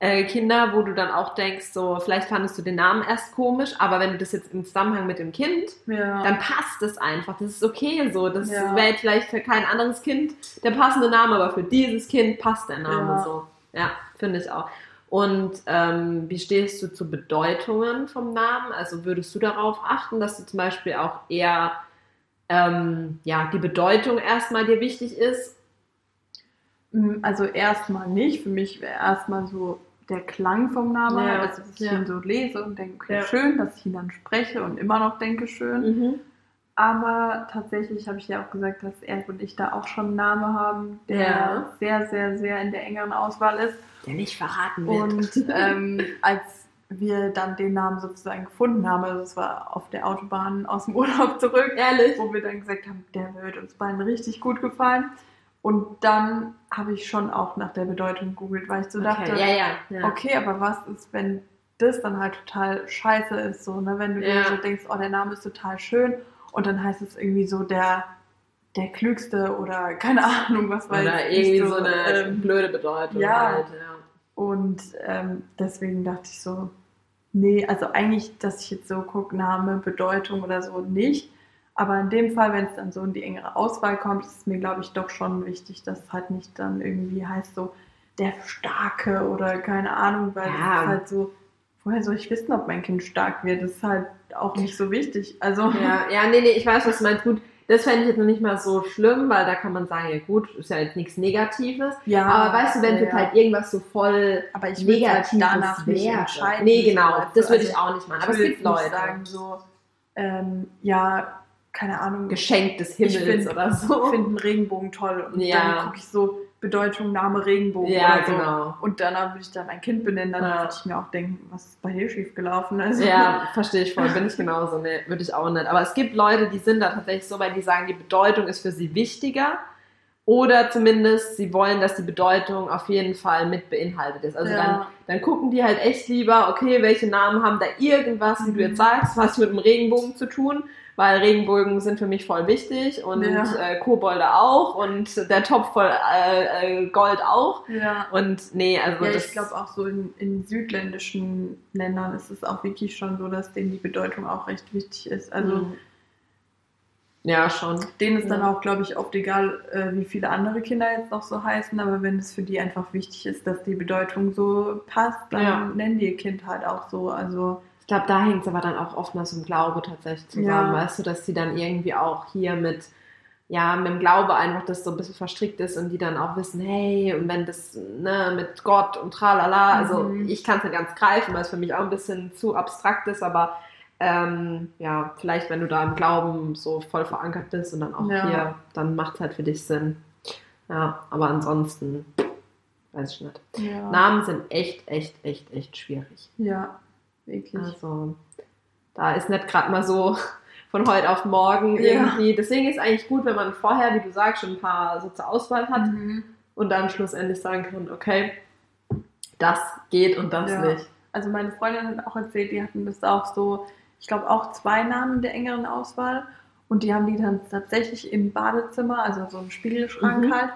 äh, Kinder, wo du dann auch denkst, so, vielleicht fandest du den Namen erst komisch, aber wenn du das jetzt im Zusammenhang mit dem Kind, Ja. dann passt es einfach. Das ist okay so. Das Ja. wäre vielleicht für kein anderes Kind der passende Name, aber für dieses Kind passt der Name Ja. so. Ja, finde ich auch. Und ähm, wie stehst du zu Bedeutungen vom Namen? Also würdest du darauf achten, dass du zum Beispiel auch eher ähm, ja, die Bedeutung erstmal dir wichtig ist? Mm, Also erstmal nicht. Für mich wäre erstmal so der Klang vom Namen, Ja. also dass ich Ja. ihn so lese und denke, okay, Ja. schön, dass ich ihn dann spreche und immer noch denke, schön. Aber tatsächlich habe ich ja auch gesagt, dass er und ich da auch schon einen Namen haben, der Ja. sehr, sehr, sehr in der engeren Auswahl ist. Der nicht verraten wird. Und ähm, als wir dann den Namen sozusagen gefunden haben, also es war auf der Autobahn aus dem Urlaub zurück, Ehrlich? wo wir dann gesagt haben, der wird uns beiden richtig gut gefallen. Und dann habe ich schon auch nach der Bedeutung gegoogelt, weil ich so dachte, Okay. Ja, ja. ja. okay, aber was ist, wenn das dann halt total scheiße ist, so, ne? Wenn du dir so denkst, oh, der Name ist total schön und dann heißt es irgendwie so der der Klügste oder keine Ahnung, was weiß Oder ich. irgendwie so, so, eine ähm, blöde Bedeutung. ja. Halt, ja. Und ähm, deswegen dachte ich so, nee, also eigentlich, dass ich jetzt so gucke, Name, Bedeutung oder so, nicht. Aber in dem Fall, wenn es dann so in die engere Auswahl kommt, ist es mir, glaube ich, doch schon wichtig, dass es halt nicht dann irgendwie heißt so, der Starke oder keine Ahnung, weil Ja. es ist halt so, woher soll ich wissen, ob mein Kind stark wird? Das ist halt auch nicht so wichtig. Also, Ja, ja, nee, nee, ich weiß, was du meinst. Gut, das fände ich jetzt noch nicht mal so schlimm, weil da kann man sagen, ja gut, ist ja jetzt nichts Negatives. ja Aber weißt du, wenn ja, jetzt halt irgendwas so voll aber ich halt Negatives danach nicht wäre. entscheiden. Nee, genau, du, das würde also ich auch nicht machen. Aber es gibt nicht Leute. sagen so, ähm, ja, keine Ahnung, Geschenk des Himmels find- oder so. Ich finde einen Regenbogen toll und Ja. dann gucke ich so Bedeutung, Name Regenbogen Ja, oder so. genau. Und danach würde ich dann ein Kind benennen, dann Ja. würde ich mir auch denken, was ist bei dir schief gelaufen? Also, Ja, verstehe ich voll, bin ich genauso. Nee, würde ich auch nicht. Aber es gibt Leute, die sind da tatsächlich so, weil die sagen, die Bedeutung ist für sie wichtiger. Oder zumindest, sie wollen, dass die Bedeutung auf jeden Fall mit beinhaltet ist. Also Ja. dann, dann gucken die halt echt lieber, okay, welche Namen haben da irgendwas, wie du Mhm. jetzt sagst, was mit dem Regenbogen zu tun. Weil Regenbogen sind für mich voll wichtig und Ja. äh, Kobolde auch und der Topf voll äh, äh, Gold auch. ja. Und nee, also Ja, das ich glaube auch so in, in südländischen Ländern ist es auch wirklich schon so, dass denen die Bedeutung auch recht wichtig ist. Also Mhm. ja schon. denen ist dann Ja. auch, glaube ich, oft egal, äh, wie viele andere Kinder jetzt noch so heißen, aber wenn es für die einfach wichtig ist, dass die Bedeutung so passt, dann Ja. nennen die ihr Kind halt auch so. Also Ich glaube, da hängt es aber dann auch oftmals im Glaube tatsächlich zusammen, Ja. weißt du, dass sie dann irgendwie auch hier mit, ja, mit dem Glaube einfach das so ein bisschen verstrickt ist und die dann auch wissen, hey, und wenn das ne, mit Gott und tralala, also Mhm. ich kann es nicht ganz greifen, weil es für mich auch ein bisschen zu abstrakt ist, aber ähm, ja, vielleicht wenn du da im Glauben so voll verankert bist und dann auch Ja. hier, dann macht es halt für dich Sinn. Ja, aber ansonsten weiß ich nicht. ja, Namen sind echt, echt, echt, echt schwierig. ja wirklich. Also, da ist nicht gerade mal so von heute auf morgen Ja. irgendwie. Deswegen ist eigentlich gut, wenn man vorher, wie du sagst, schon ein paar so zur Auswahl hat Mhm. und dann schlussendlich sagen kann, okay, das geht und das Ja. nicht. Also meine Freundin hat auch erzählt, die hatten das auch so, ich glaube auch zwei Namen der engeren Auswahl und die haben die dann tatsächlich im Badezimmer, also so im Spiegelschrank Mhm. halt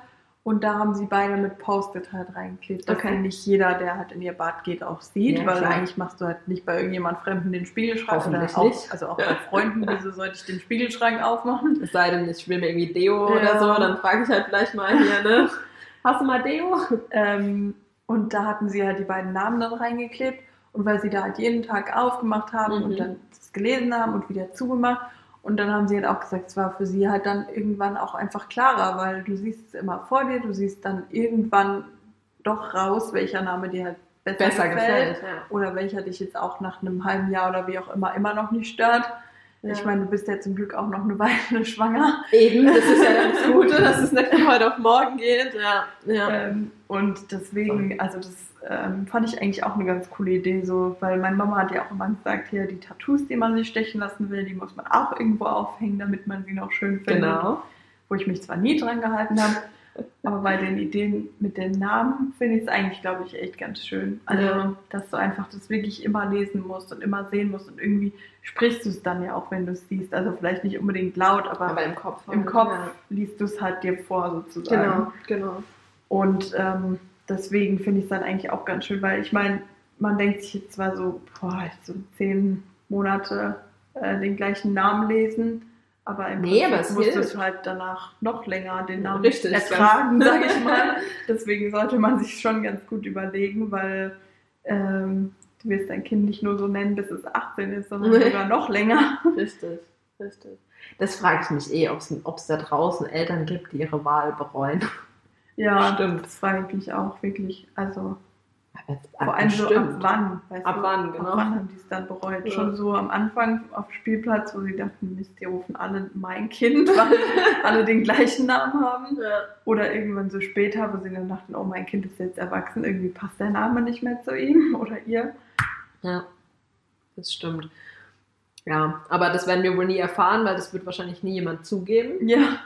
und da haben sie beide mit Post-it halt reingeklebt, dass Okay. nicht jeder, der halt in ihr Bad geht, auch sieht, Ja, weil klar. eigentlich machst du halt nicht bei irgendjemand Fremden den Spiegelschrank oder auch, nicht. also auch bei Freunden, wieso sollte ich den Spiegelschrank aufmachen? Es sei denn, ich will mir irgendwie Deo Ja. oder so, dann frage ich halt vielleicht mal hier, ne? Hast du mal Deo? Ähm, und da hatten sie halt die beiden Namen dann reingeklebt. Und weil sie da halt jeden Tag aufgemacht haben Mhm. und dann das gelesen haben und wieder zugemacht. Und dann haben sie halt auch gesagt, es war für sie halt dann irgendwann auch einfach klarer, weil du siehst es immer vor dir, du siehst dann irgendwann doch raus, welcher Name dir halt besser, Besser gefällt. gefällt. Ja. Oder welcher dich jetzt auch nach einem halben Jahr oder wie auch immer immer noch nicht stört. Ja. Ich meine, du bist ja zum Glück auch noch eine Weile schwanger. Eben, das ist ja das Gute, dass es nicht von heute auf morgen geht. Ja, ja. Ähm, und deswegen, also das ähm, fand ich eigentlich auch eine ganz coole Idee, so, weil meine Mama hat ja auch immer gesagt, hier die Tattoos, die man sich stechen lassen will, die muss man auch irgendwo aufhängen, damit man sie noch schön findet. genau. Wo ich mich zwar nie dran gehalten habe, aber bei den Ideen mit den Namen finde ich es eigentlich, glaube ich, echt ganz schön. Also, Ja. dass du einfach das wirklich immer lesen musst und immer sehen musst und irgendwie sprichst du es dann ja auch, wenn du es siehst. Also vielleicht nicht unbedingt laut, aber, Aber im Kopf. im halt, Kopf Ja. liest du es halt dir vor sozusagen. Genau, genau. Und ähm, deswegen finde ich es dann eigentlich auch ganz schön, weil ich meine, man denkt sich jetzt zwar so, boah, so zehn Monate äh, den gleichen Namen lesen, aber im Nee, Prinzip aber es musst du halt danach noch länger den Namen Richtig, ertragen, sage ich mal. Deswegen sollte man sich schon ganz gut überlegen, weil ähm, du wirst dein Kind nicht nur so nennen, bis es 18 ist, sondern Nee. sogar noch länger. Richtig, richtig. Das frage ich mich eh, ob es da draußen Eltern gibt, die ihre Wahl bereuen. Ja, Stimmt. das frage ich mich auch wirklich. Also Vor allem so ab wann, weißt Ab du? wann, genau. Ab wann haben die es dann bereut? Ja. Schon so am Anfang auf dem Spielplatz, wo sie dachten, Mist, die rufen alle mein Kind, weil alle den gleichen Namen haben. Ja. Oder irgendwann so später, wo sie dann dachten, oh, mein Kind ist jetzt erwachsen, irgendwie passt der Name nicht mehr zu ihm oder ihr. ja, das stimmt. Ja, aber das werden wir wohl nie erfahren, weil das wird wahrscheinlich nie jemand zugeben. Ja,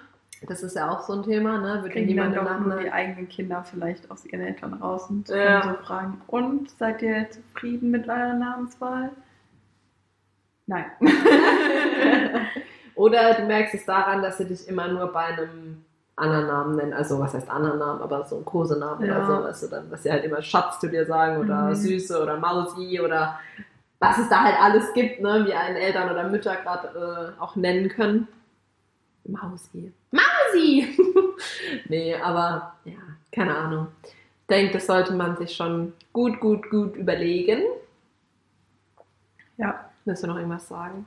Das ist ja auch so ein Thema, ne? Wird ja niemand dann doch nur die eigenen Kinder vielleicht aus ihren Eltern raus und Ja. so fragen, und seid ihr zufrieden mit eurer Namenswahl? Nein. Oder du merkst es daran, dass sie dich immer nur bei einem anderen Namen nennen. Also was heißt anderen Namen, aber so ein Kosenamen Ja. oder so, weißt du, dann, dass sie halt immer Schatz zu dir sagen oder Mhm. Süße oder Mausi oder was es da halt alles gibt, ne, wie einen Eltern oder Mütter gerade äh, auch nennen können. Mausi. Mausi! nee, aber ja, keine Ahnung. Ich denke, das sollte man sich schon gut, gut, gut überlegen. Ja. Willst du noch irgendwas sagen?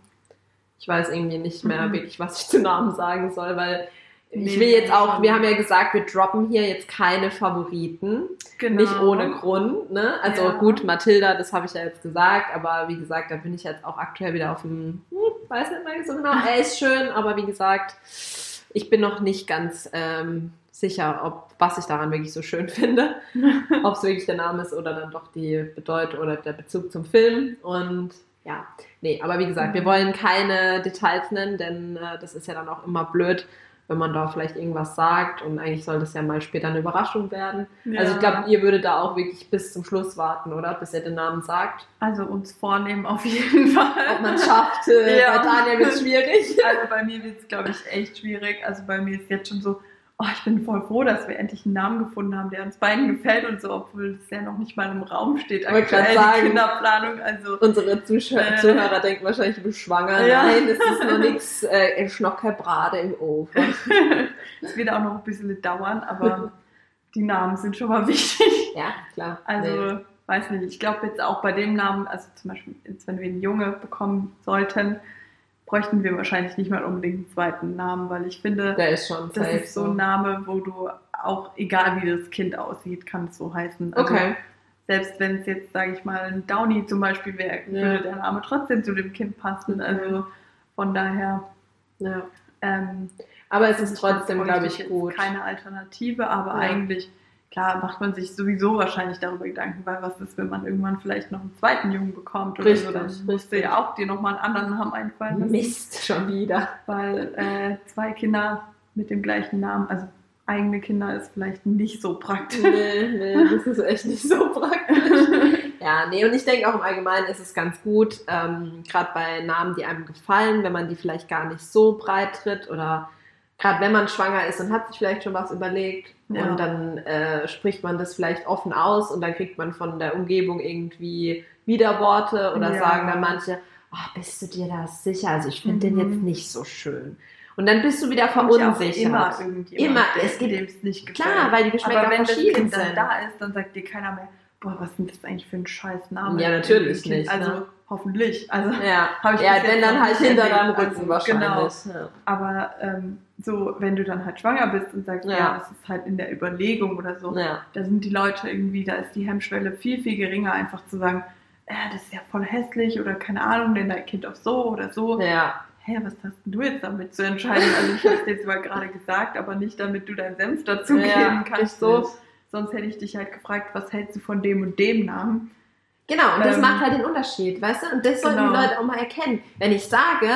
Ich weiß irgendwie nicht mehr Mhm. wirklich, was ich zu Namen sagen soll, weil ich will jetzt auch, wir haben ja gesagt, wir droppen hier jetzt keine Favoriten. Genau. Nicht ohne Grund, ne? Also Ja. gut, Mathilda, das habe ich ja jetzt gesagt, aber wie gesagt, da bin ich jetzt auch aktuell wieder auf dem, hm, weiß nicht mehr so genau. Er ist schön, aber wie gesagt, ich bin noch nicht ganz ähm, sicher, ob was ich daran wirklich so schön finde. ob es wirklich der Name ist oder dann doch die Bedeutung oder der Bezug zum Film. Und ja, nee, aber wie gesagt, wir wollen keine Details nennen, denn äh, das ist ja dann auch immer blöd, wenn man da vielleicht irgendwas sagt und eigentlich soll das ja mal später eine Überraschung werden. Ja. Also ich glaube, ihr würdet da auch wirklich bis zum Schluss warten, oder? Bis ihr den Namen sagt. Also uns vornehmen auf jeden Fall. Ob man es schafft, äh, Ja. bei Daniel wird es schwierig. Also bei mir wird es, glaube ich, echt schwierig. Also bei mir ist jetzt schon so, oh, ich bin voll froh, dass wir endlich einen Namen gefunden haben, der uns beiden gefällt und so, obwohl es ja noch nicht mal im Raum steht. Aktuell, sagen. die Kinderplanung. Also Unsere Zuschauer, Äh. Zuhörer denken wahrscheinlich, du bist schwanger. Ja. Nein, es ist noch nichts, äh, ist noch kein Brade im Ofen. es wird auch noch ein bisschen dauern, aber die Namen sind schon mal wichtig. Ja, klar. Also, Nee. weiß nicht, ich glaube jetzt auch bei dem Namen, also zum Beispiel, jetzt, wenn wir einen Junge bekommen sollten, bräuchten wir wahrscheinlich nicht mal unbedingt einen zweiten Namen, weil ich finde, Der ist schon das ist so ein Name, wo du auch, egal wie das Kind aussieht, kann es so heißen. Also, Okay. Selbst wenn es jetzt, sage ich mal, ein Downy zum Beispiel wäre, Ja. würde der Name trotzdem zu dem Kind passen. Also von daher, Ja. ähm, Aber es ist ich trotzdem, glaube ich, gut. Keine Alternative, aber Ja. eigentlich, klar, macht man sich sowieso wahrscheinlich darüber Gedanken, weil was ist, wenn man irgendwann vielleicht noch einen zweiten Jungen bekommt oder Richtig, so, dann musst du richtig. ja auch dir nochmal einen anderen Namen einfallen lassen. Mist, schon wieder. Weil äh, zwei Kinder mit dem gleichen Namen, also eigene Kinder ist vielleicht nicht so praktisch. Nee, nee, das ist echt nicht so praktisch. Ja, nee, und ich denke auch im Allgemeinen ist es ganz gut, ähm, gerade bei Namen, die einem gefallen, wenn man die vielleicht gar nicht so breit tritt oder gerade wenn man schwanger ist und hat sich vielleicht schon was überlegt Ja. und dann äh, spricht man das vielleicht offen aus und dann kriegt man von der Umgebung irgendwie Widerworte oder Ja. sagen dann manche, "Ah, bist du dir da sicher? Also ich finde den Mhm. jetzt nicht so schön. Und dann bist du wieder verunsichert. Immer Immer, es gibt- dem es nicht gefällt. Klar, weil die Geschmäcker Aber wenn das verschieden Kind dann sind. da ist, dann sagt dir keiner mehr, boah, was ist denn das eigentlich für ein scheiß Name? Ja, natürlich nicht, Also ne? hoffentlich. Also, Ja, Hab ich ja wenn dann halt hinter deinem erlebt, Rücken also, wahrscheinlich. Ja. aber ähm, so, wenn du dann halt schwanger bist und sagst, Ja. ja, das ist halt in der Überlegung oder so, Ja. da sind die Leute irgendwie, da ist die Hemmschwelle viel, viel geringer, einfach zu sagen, äh, das ist ja voll hässlich oder keine Ahnung, denn dein Kind auf so oder so. ja, Hä, was hast denn du jetzt damit zu entscheiden? Also ich habe es jetzt mal gerade gesagt, aber nicht damit du deinen Senf dazu Ja, geben kannst. So. Sonst hätte ich dich halt gefragt, was hältst du von dem und dem Namen? Genau, und das Ähm, macht halt den Unterschied, weißt du? Und das sollten Genau. die Leute auch mal erkennen. Wenn ich sage,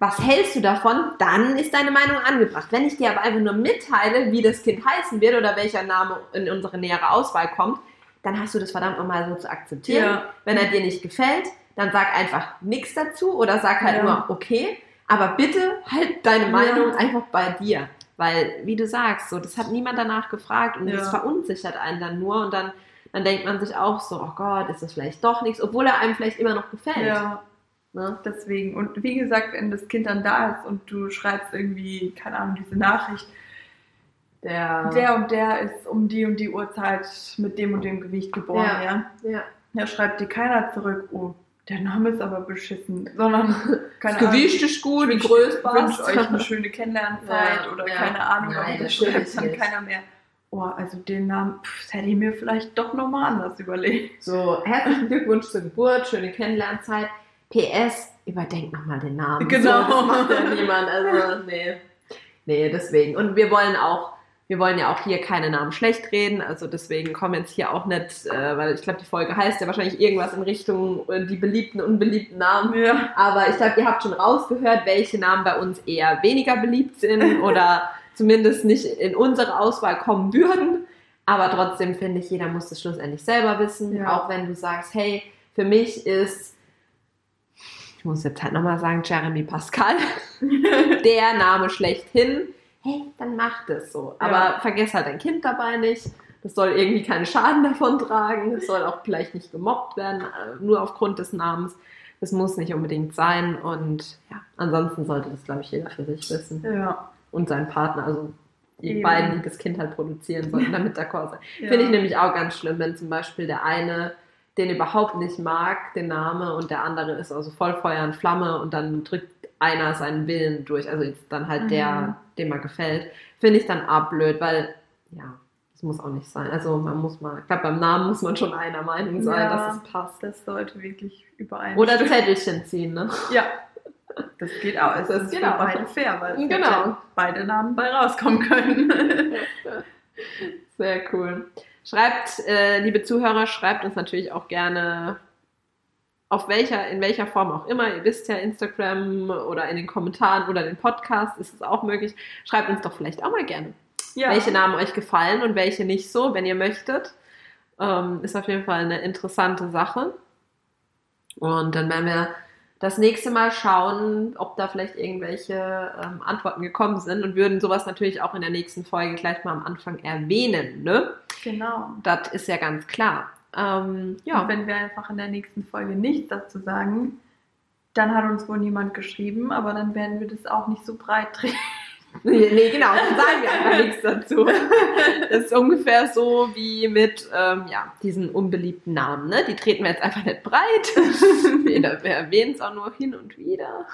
was hältst du davon, dann ist deine Meinung angebracht. Wenn ich dir aber einfach nur mitteile, wie das Kind heißen wird oder welcher Name in unsere nähere Auswahl kommt, dann hast du das verdammt nochmal so zu akzeptieren. Ja. Wenn er dir nicht gefällt, dann sag einfach nichts dazu oder sag halt Ja. nur, okay, aber bitte halt deine Ja. Meinung einfach bei dir. Weil, wie du sagst, so, das hat niemand danach gefragt und Ja. das verunsichert einen dann nur und dann, dann denkt man sich auch so, oh Gott, ist das vielleicht doch nichts, obwohl er einem vielleicht immer noch gefällt. Ja, Ne? deswegen. Und wie gesagt, wenn das Kind dann da ist und du schreibst irgendwie, keine Ahnung, diese Nachricht, Der, der und der ist um die und die Uhrzeit mit dem und dem Gewicht geboren, Ja. ja. ja. Da schreibt dir keiner zurück, oh, der Name ist aber beschissen, sondern keine Das Gewicht ist gut, die Größe Ich wünsche passt. euch eine schöne Kennenlernzeit Ja, oder ja. keine Ahnung, Nein, aber da natürlich schreibt dann nicht. keiner mehr. Oh, also den Namen, pff, das hätte ich mir vielleicht doch nochmal anders überlegt. So, herzlichen Glückwunsch zur Geburt, schöne Kennenlernzeit. PS, überdenk nochmal den Namen. Genau. So, das macht ja niemand. Also, nee. Nee, deswegen. Und wir wollen auch, wir wollen ja auch hier keine Namen schlecht reden. Also deswegen kommen jetzt hier auch nicht, äh, weil ich glaube, die Folge heißt ja wahrscheinlich irgendwas in Richtung äh, die beliebten, unbeliebten Namen. Ja. Aber ich glaube, ihr habt schon rausgehört, welche Namen bei uns eher weniger beliebt sind oder zumindest nicht in unsere Auswahl kommen würden. Aber trotzdem finde ich, jeder muss es schlussendlich selber wissen. Ja. Auch wenn du sagst, hey, für mich ist ich muss jetzt halt nochmal sagen, Jeremy Pascal, der Name schlechthin, hey, dann mach das so. Aber Ja. vergiss halt dein Kind dabei nicht. Das soll irgendwie keinen Schaden davon tragen. Das soll auch vielleicht nicht gemobbt werden, äh, nur aufgrund des Namens. Das muss nicht unbedingt sein. Und ja, ansonsten sollte das, glaube ich, jeder für sich wissen. Ja. Und sein Partner, also die Eben. beiden, die das Kind halt produzieren sollten, damit d'accord sein. ja. Finde ich nämlich auch ganz schlimm, wenn zum Beispiel der eine den überhaupt nicht mag, den Name, und der andere ist also voll Feuer und Flamme und dann drückt einer seinen Willen durch, also jetzt dann halt Mhm. der, dem er gefällt, finde ich dann auch blöd, weil, ja, das muss auch nicht sein. Also man muss mal, ich glaube, beim Namen muss man schon einer Meinung sein, Ja. dass es passt. Das sollte wirklich überein. Oder Zettelchen ziehen, ne? Ja. Das geht auch. Es Das ist geht für auch. beide fair, weil Genau. ja beide Namen bei rauskommen können. Sehr cool. Schreibt, äh, liebe Zuhörer, schreibt uns natürlich auch gerne auf welcher, in welcher Form auch immer. Ihr wisst ja, Instagram oder in den Kommentaren oder den Podcast ist es auch möglich. Schreibt uns doch vielleicht auch mal gerne, ja. welche Namen euch gefallen und welche nicht so, wenn ihr möchtet. Ähm, ist auf jeden Fall eine interessante Sache. Und dann werden wir das nächste Mal schauen, ob da vielleicht irgendwelche ähm, Antworten gekommen sind und würden sowas natürlich auch in der nächsten Folge gleich mal am Anfang erwähnen. Ne? Genau. Das ist ja ganz klar. Ähm, ja, Und wenn wir einfach in der nächsten Folge nichts dazu sagen, dann hat uns wohl niemand geschrieben, aber dann werden wir das auch nicht so breit treten. Nee, nee, genau, sagen wir einfach nichts dazu. Das ist ungefähr so wie mit ähm, ja, diesen unbeliebten Namen. Ne? Die treten wir jetzt einfach nicht breit. wir erwähnen es auch nur hin und wieder.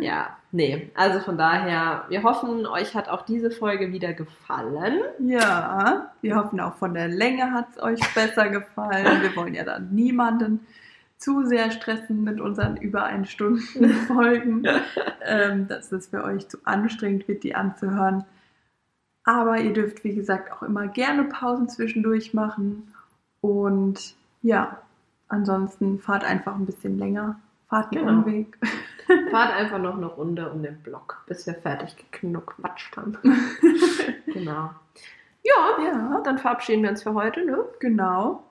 Ja, nee, also von daher, wir hoffen, euch hat auch diese Folge wieder gefallen. Ja, wir hoffen auch von der Länge hat es euch besser gefallen. Wir wollen ja dann niemanden zu sehr stressen mit unseren über ein Stunden Folgen, ähm, dass es für euch zu anstrengend wird, die anzuhören. Aber ihr dürft, wie gesagt, auch immer gerne Pausen zwischendurch machen. Und ja, ansonsten fahrt einfach ein bisschen länger. Fahrt einen Genau. Umweg. Fahrt einfach noch eine Runde um den Block, bis wir fertig geknuckwatcht haben. genau. Ja, Ja, dann verabschieden wir uns für heute, ne? genau.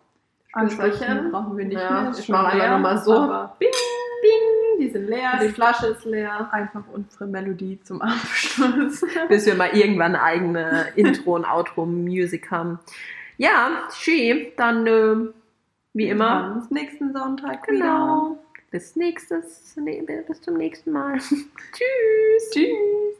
Ansprüche brauchen wir nicht Ja, mehr. ich mache einfach nochmal so. Bing, bing, die sind leer, die Flasche ist leer. einfach unsere Melodie zum Abschluss. Bis wir mal irgendwann eigene Intro- und Outro-Musik haben. Ja, schön. Dann, äh, wie immer, uns nächsten Sonntag wieder. genau. Bis nächstes, nee, bis zum nächsten Mal. Tschüss. Tschüss.